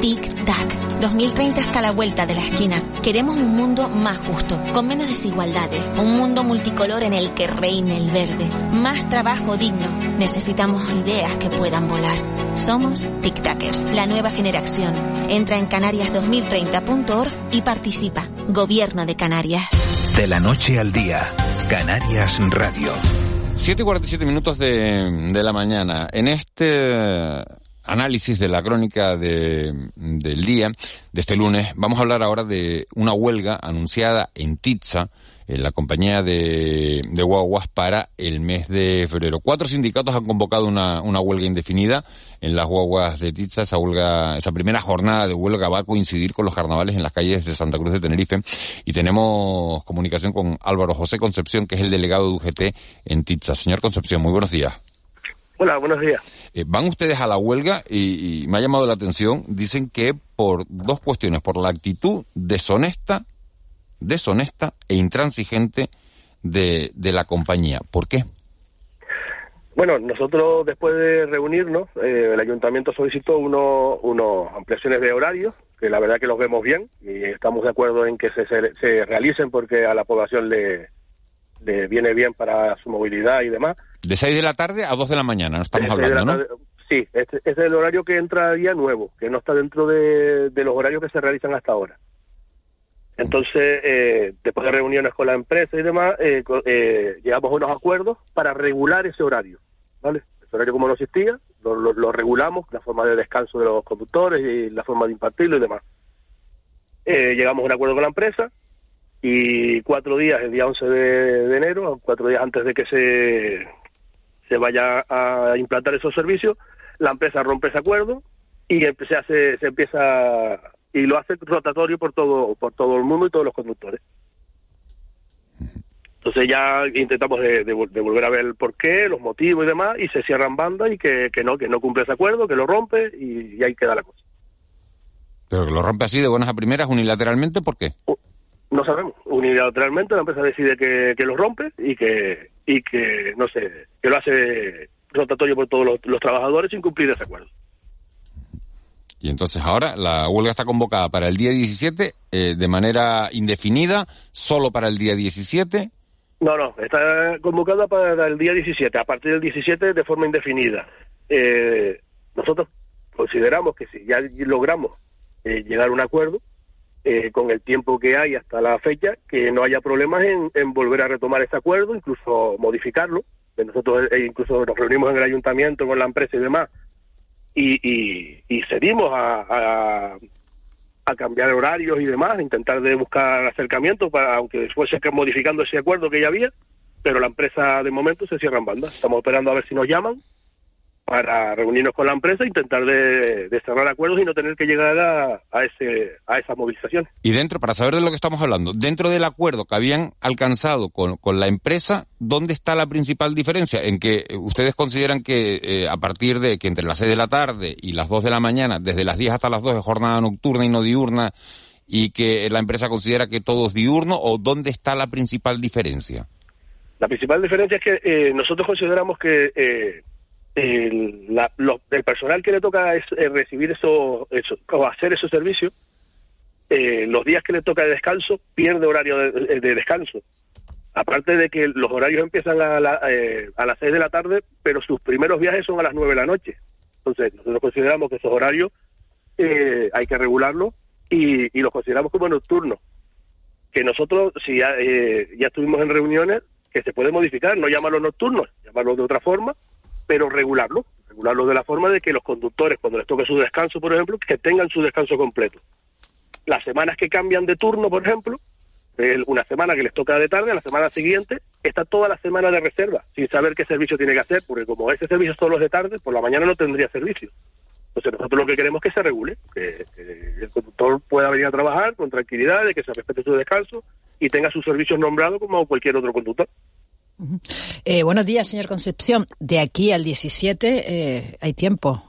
Tic-tac. 2030 está a la vuelta de la esquina. Queremos un mundo más justo, con menos desigualdades, un mundo multicolor en el que reine el verde, más trabajo digno. Necesitamos ideas que puedan volar. Somos Tic-Tackers, la nueva generación. Entra en canarias2030.org y participa. Gobierno de Canarias. De la noche al día, Canarias Radio. 7 y 47 minutos de, de la mañana. En este análisis de la crónica de, del día de este lunes, vamos a hablar ahora de una huelga anunciada en Titsa, en la compañía de, guaguas para el mes de febrero. Cuatro sindicatos han convocado una, una huelga indefinida en las guaguas de Titsa. Esa huelga, esa primera jornada de huelga va a coincidir con los carnavales en las calles de Santa Cruz de Tenerife. Y tenemos comunicación con Álvaro José Concepción, que es el delegado de UGT en Titsa. Señor Concepción, muy buenos días. Hola, buenos días. Eh, van ustedes a la huelga y, y, me ha llamado la atención, dicen que por dos cuestiones, por la actitud deshonesta, deshonesta e intransigente de, de la compañía. ¿Por qué? Bueno, nosotros después de reunirnos, eh, el ayuntamiento solicitó unos uno ampliaciones de horarios, que la verdad que los vemos bien y estamos de acuerdo en que se, se, realicen porque a la población le, le, viene bien para su movilidad y demás. De 6 de la tarde a 2 de la mañana, no estamos hablando, ¿no? Sí, este, este, es el horario que entra día nuevo, que no está dentro de, de los horarios que se realizan hasta ahora. Entonces, eh, después de reuniones con la empresa y demás, eh, eh, llegamos a unos acuerdos para regular ese horario, ¿vale? Ese horario como no existía, lo, regulamos, la forma de descanso de los conductores y la forma de impartirlo y demás. llegamos a un acuerdo con la empresa y cuatro días, el día 11 de, enero, cuatro días antes de que se, se vaya a implantar esos servicios, la empresa rompe ese acuerdo y se, hace, se empieza y lo hace rotatorio por todo por todo el mundo y todos los conductores. Entonces ya intentamos de, volver a ver el porqué, los motivos y demás, y se cierran bandas y que, no, que no cumple ese acuerdo, que lo rompe y, ahí queda la cosa. Pero que lo rompe así de buenas a primeras unilateralmente, ¿por qué? No sabemos. Unilateralmente la empresa decide que, que lo rompe y que, y que, no sé, que lo hace rotatorio por todos los trabajadores sin cumplir ese acuerdo. Y entonces ahora la huelga está convocada para el día 17 eh, de manera indefinida, solo para el día 17. No, no, está convocada para el día 17, a partir del 17 de forma indefinida. Eh, nosotros consideramos que si ya logramos eh, llegar a un acuerdo, con el tiempo que hay hasta la fecha, que no haya problemas en, volver a retomar ese acuerdo, incluso modificarlo. Nosotros incluso nos reunimos en el ayuntamiento con la empresa y demás y, y, cedimos a, a, cambiar horarios y demás, intentar de buscar acercamientos, para, aunque fuese que modificando ese acuerdo que ya había, pero la empresa de momento se cierra en banda. Estamos esperando a ver si nos llaman para reunirnos con la empresa e intentar de, cerrar acuerdos y no tener que llegar a, ese, a esa movilización. Y dentro, para saber de lo que estamos hablando, dentro del acuerdo que habían alcanzado con, con la empresa, ¿dónde está la principal diferencia? En que eh, ustedes consideran que eh, a partir de que entre las 6 de la tarde y las 2 de la mañana, desde las 10 hasta las 2 es jornada nocturna y no diurna, y que la empresa considera que todo es diurno, o dónde está la principal diferencia? La principal diferencia es que eh, nosotros consideramos que el, el personal que le toca es, eh, recibir eso, o hacer esos servicios, eh, los días que le toca de descanso, pierde horario de, descanso. Aparte de que los horarios empiezan a, eh, a las 6 de la tarde, pero sus primeros viajes son a las 9 de la noche. Entonces, nosotros consideramos que esos horarios hay que regularlos y, y, los consideramos como nocturnos. Que nosotros, si ya, ya estuvimos en reuniones, que se puede modificar, no llamarlos nocturnos, llamarlos de otra forma, pero regularlo, regularlo de la forma de que los conductores, cuando les toque su descanso, por ejemplo, que tengan su descanso completo. Las semanas que cambian de turno, por ejemplo, una semana que les toca de tarde, la semana siguiente está toda la semana de reserva, sin saber qué servicio tiene que hacer, porque como ese servicio solo es de tarde, por la mañana no tendría servicio. Entonces nosotros lo que queremos es que se regule, que, el conductor pueda venir a trabajar con tranquilidad, de que se respete su descanso y tenga sus servicios nombrados como cualquier otro conductor. Eh, buenos días, señor Concepción. De aquí al 17 eh, hay tiempo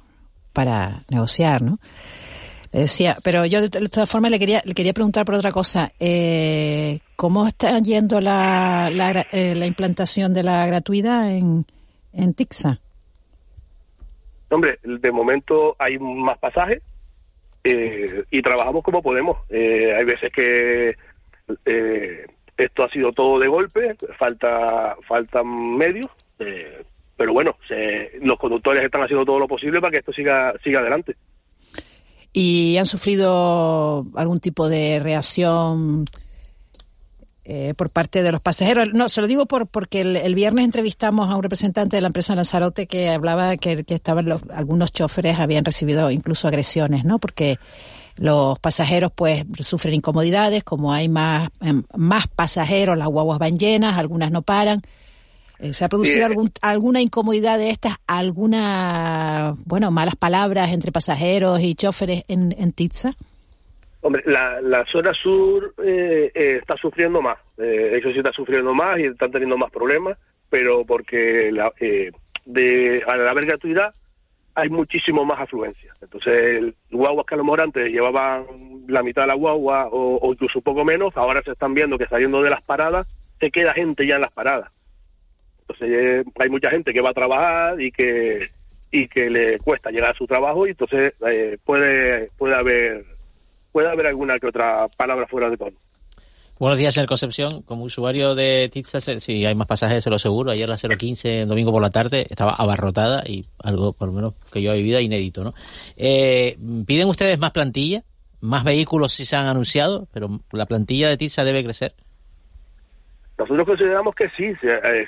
para negociar, ¿no? decía, pero yo de, todas formas le quería, le quería preguntar por otra cosa. Eh, ¿Cómo está yendo la, la, implantación de la gratuidad en, en Tixa? Hombre, de momento hay más pasajes y trabajamos como podemos. hay veces que esto ha sido todo de golpe, falta faltan medios, eh, pero bueno, los conductores están haciendo todo lo posible para que esto siga siga adelante. ¿Y han sufrido algún tipo de reacción eh, por parte de los pasajeros? No, se lo digo por, porque el, viernes entrevistamos a un representante de la empresa Lanzarote que hablaba que, que estaban los, algunos choferes habían recibido incluso agresiones, ¿no? Porque los pasajeros pues sufren incomodidades, como hay más, em, más pasajeros, las guaguas van llenas, algunas no paran. Eh, ¿Se ha producido algún, alguna incomodidad de estas? ¿Alguna, bueno, malas palabras entre pasajeros y choferes en, en Tizza? Hombre, la, la zona sur eh, eh, está sufriendo más. ellos sí están sufriendo más y están teniendo más problemas, pero porque la, de, al haber gratuidad hay muchísimo más afluencia. Entonces, guaguas que a lo mejor antes llevaban la mitad de la guagua o, incluso un poco menos, ahora se están viendo que saliendo de las paradas se queda gente ya en las paradas. Entonces eh, hay mucha gente que va a trabajar y que y que le cuesta llegar a su trabajo y entonces eh, puede puede haber puede haber alguna que otra palabra fuera de tono. Buenos días, señor Concepción. Como usuario de Tizas, si hay más pasajes, se lo seguro. Ayer la 015, domingo por la tarde, estaba abarrotada y algo, por lo menos, que yo he vivido inédito, ¿no? Eh, ¿Piden ustedes más plantilla? ¿Más vehículos si se han anunciado? Pero la plantilla de Tizas debe crecer. Nosotros consideramos que sí,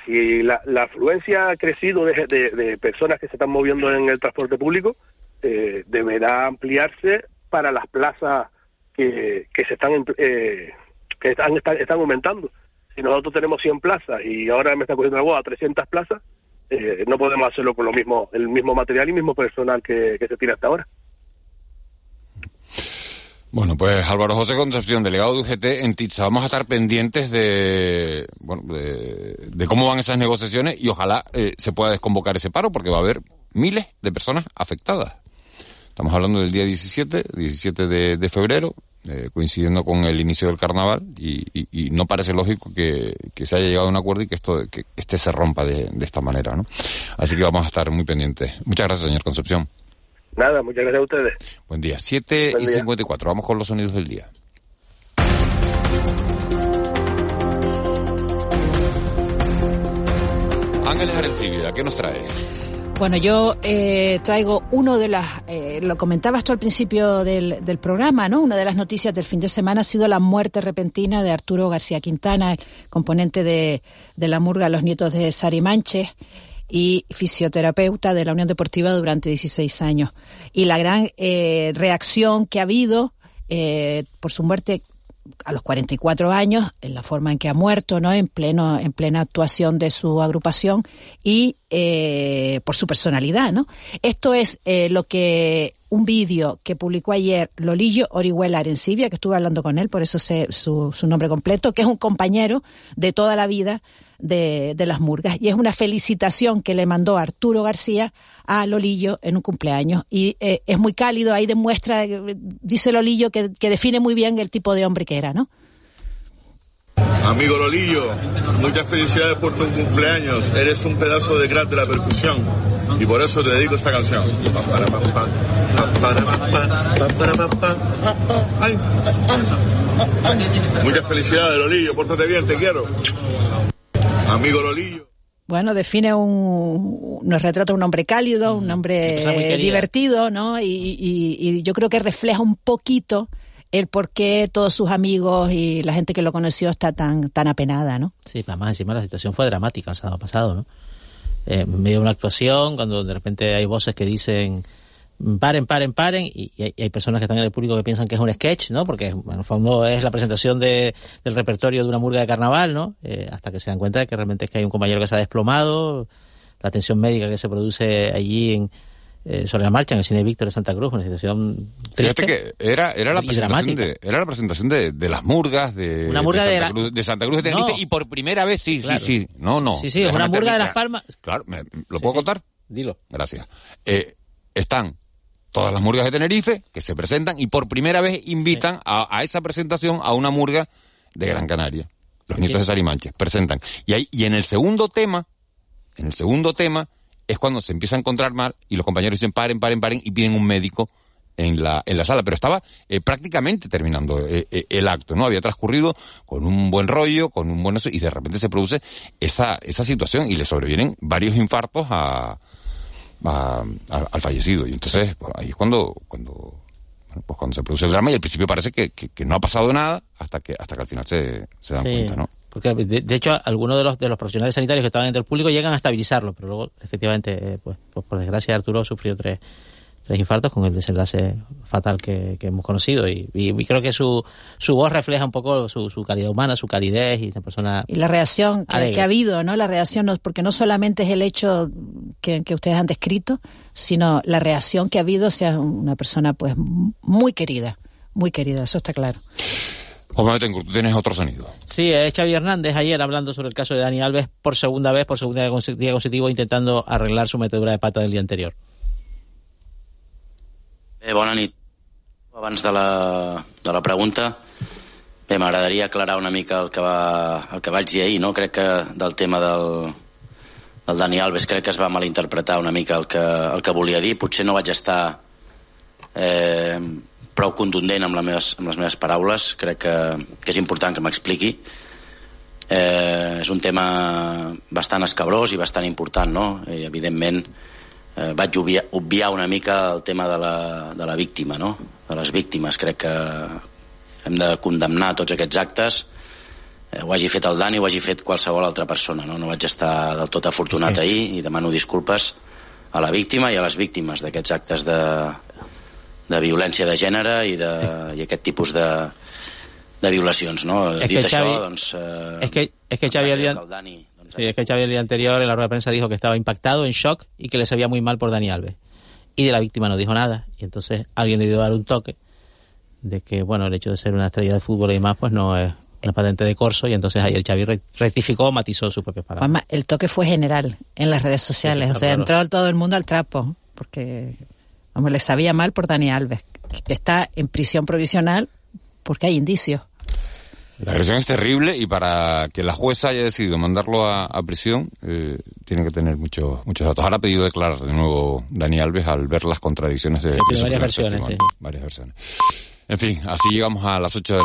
si, la, afluencia ha crecido de, personas que se están moviendo en el transporte público, eh, deberá ampliarse para las plazas que, que se están eh, que están, están, aumentando. Si nosotros tenemos 100 plazas y ahora me está cogiendo boda a 300 plazas, eh, no podemos hacerlo con lo mismo, el mismo material y mismo personal que, se tiene hasta ahora. Bueno, pues Álvaro José Concepción, delegado de UGT en TITSA. Vamos a estar pendientes de, bueno, de, cómo van esas negociaciones y ojalá eh, se pueda desconvocar ese paro porque va a haber miles de personas afectadas. Estamos hablando del día 17, 17 de, de febrero, eh, coincidiendo con el inicio del carnaval y, no parece lógico que, se haya llegado a un acuerdo y que esto que este se rompa de, esta manera, ¿no? Así que vamos a estar muy pendientes. Muchas gracias, señor Concepción. Nada, muchas gracias a ustedes. Buen día. 7 y 54. Vamos con los sonidos del día. Ángeles Arencibida, ¿qué nos trae? Bueno, yo eh, traigo uno de las, eh, lo comentabas tú al principio del, del, programa, ¿no? Una de las noticias del fin de semana ha sido la muerte repentina de Arturo García Quintana, componente de, de la murga Los Nietos de Sari Manches y fisioterapeuta de la Unión Deportiva durante 16 años. Y la gran eh, reacción que ha habido eh, por su muerte a los 44 años, en la forma en que ha muerto, ¿no? En pleno, en plena actuación de su agrupación y eh, por su personalidad, ¿no? Esto es eh, lo que un vídeo que publicó ayer Lolillo Orihuela Arencibia, que estuve hablando con él, por eso sé su, su nombre completo, que es un compañero de toda la vida de, de, las murgas. Y es una felicitación que le mandó Arturo García a Lolillo en un cumpleaños. Y eh, es muy cálido, ahí demuestra, dice Lolillo, que, que, define muy bien el tipo de hombre que era, ¿no? Amigo Lolillo, muchas felicidades por tu cumpleaños. Eres un pedazo de crack de la percusión. Y por eso te dedico esta canción. Muchas felicidades, Lolillo. Pórtate bien, te quiero. Amigo Lolillo. Bueno, define un, nos retrata un hombre cálido, un hombre divertido, ¿no? Y, yo creo que refleja un poquito el por qué todos sus amigos y la gente que lo conoció está tan, tan apenada, ¿no? Sí, además encima la situación fue dramática el sábado pasado, ¿no? Eh, en medio de una actuación, cuando de repente hay voces que dicen paren, paren, paren, y, hay, personas que están en el público que piensan que es un sketch, ¿no? Porque en el fondo es la presentación de, del repertorio de una murga de carnaval, ¿no? Eh, hasta que se dan cuenta de que realmente es que hay un compañero que se ha desplomado, la atención médica que se produce allí en, eh, sobre la marcha en el cine Víctor de Santa Cruz, una situación triste. Fíjate que era, era la presentación, de, era la presentación de, de las murgas de, una murga de, Santa, Cruz, de Santa Cruz de Tenerife y por primera vez, sí, sí, sí, no, no. Sí, sí, es una murga de Las Palmas. Claro, ¿lo puedo contar? Dilo. Gracias. Eh, están todas las murgas de Tenerife que se presentan y por primera vez invitan a, esa presentación a una murga de Gran Canaria. Los nietos de Sarimanche presentan. Y, ahí, y en el segundo tema, en el segundo tema, es cuando se empieza a encontrar mal y los compañeros dicen paren, paren, paren y piden un médico en la, en la sala, pero estaba eh, prácticamente terminando eh, eh, el acto, ¿no? Había transcurrido con un buen rollo, con un buen eso, y de repente se produce esa, esa situación y le sobrevienen varios infartos a, al fallecido. Y entonces pues, ahí es cuando, cuando, pues cuando se produce el drama y al principio parece que, que, no ha pasado nada hasta que, hasta que al final se, se dan cuenta, ¿no? Porque de, hecho algunos de los, de los profesionales sanitarios que estaban entre el público llegan a estabilizarlo, pero luego efectivamente, eh, pues, pues por desgracia Arturo sufrió tres, tres infartos con el desenlace fatal que, hemos conocido y, creo que su, su voz refleja un poco su, su calidad humana, su calidez y la persona y la reacción que, ha habido, ¿no? La reacción no, porque no solamente es el hecho que, ustedes han descrito, sino la reacción que ha habido sea una persona pues muy querida, muy querida, eso está claro. José tú tienes otro sonido. Sí, es Xavi Hernández ayer hablando sobre el caso de Dani Alves por segunda vez, por segunda día consecutivo, intentando arreglar su metedura de pata del día anterior. Bé, bona nit. Abans de la, de la pregunta, m'agradaria aclarar una mica el que, va, el que vaig dir ahir, no? Crec que del tema del, del Dani Alves crec que es va malinterpretar una mica el que, el que volia dir. Potser no vaig estar eh, prou contundent amb, les meves, amb les meves paraules. Crec que, que és important que m'expliqui. Eh, és un tema bastant escabrós i bastant important, no? I, evidentment, eh, vaig obviar, obviar una mica el tema de la, de la víctima, no? De les víctimes. Crec que hem de condemnar tots aquests actes eh, ho hagi fet el Dani o ho hagi fet qualsevol altra persona. No, no vaig estar del tot afortunat sí. ahir i demano disculpes a la víctima i a les víctimes d'aquests actes de, de violència de gènere i, de, i aquest tipus de, de violacions, no? Es Dit que això, Xavi- doncs... Eh, Es que, es que Xavi el Dani, sí, es que Xavi el día anterior en la rueda de prensa dijo que estaba impactado, en shock y que le sabía muy mal por Dani Alves. Y de la víctima no dijo nada. Y entonces alguien le dio a dar un toque de que, bueno, el hecho de ser una estrella de fútbol y demás, pues no es una patente de corso. Y entonces ahí el Xavi re- rectificó, matizó sus propias palabras. Juanma, el toque fue general en las redes sociales. Sí, o sea, claro. entró todo el mundo al trapo. Porque, vamos, le sabía mal por Dani Alves. que Está en prisión provisional porque hay indicios. La agresión es terrible y para que la jueza haya decidido mandarlo a, a prisión, eh, tiene que tener muchos muchos datos. Ahora ha pedido declarar de nuevo Dani Alves al ver las contradicciones de, varias versiones, testimonio. Varias versiones. En fin, así llegamos a las 8 de la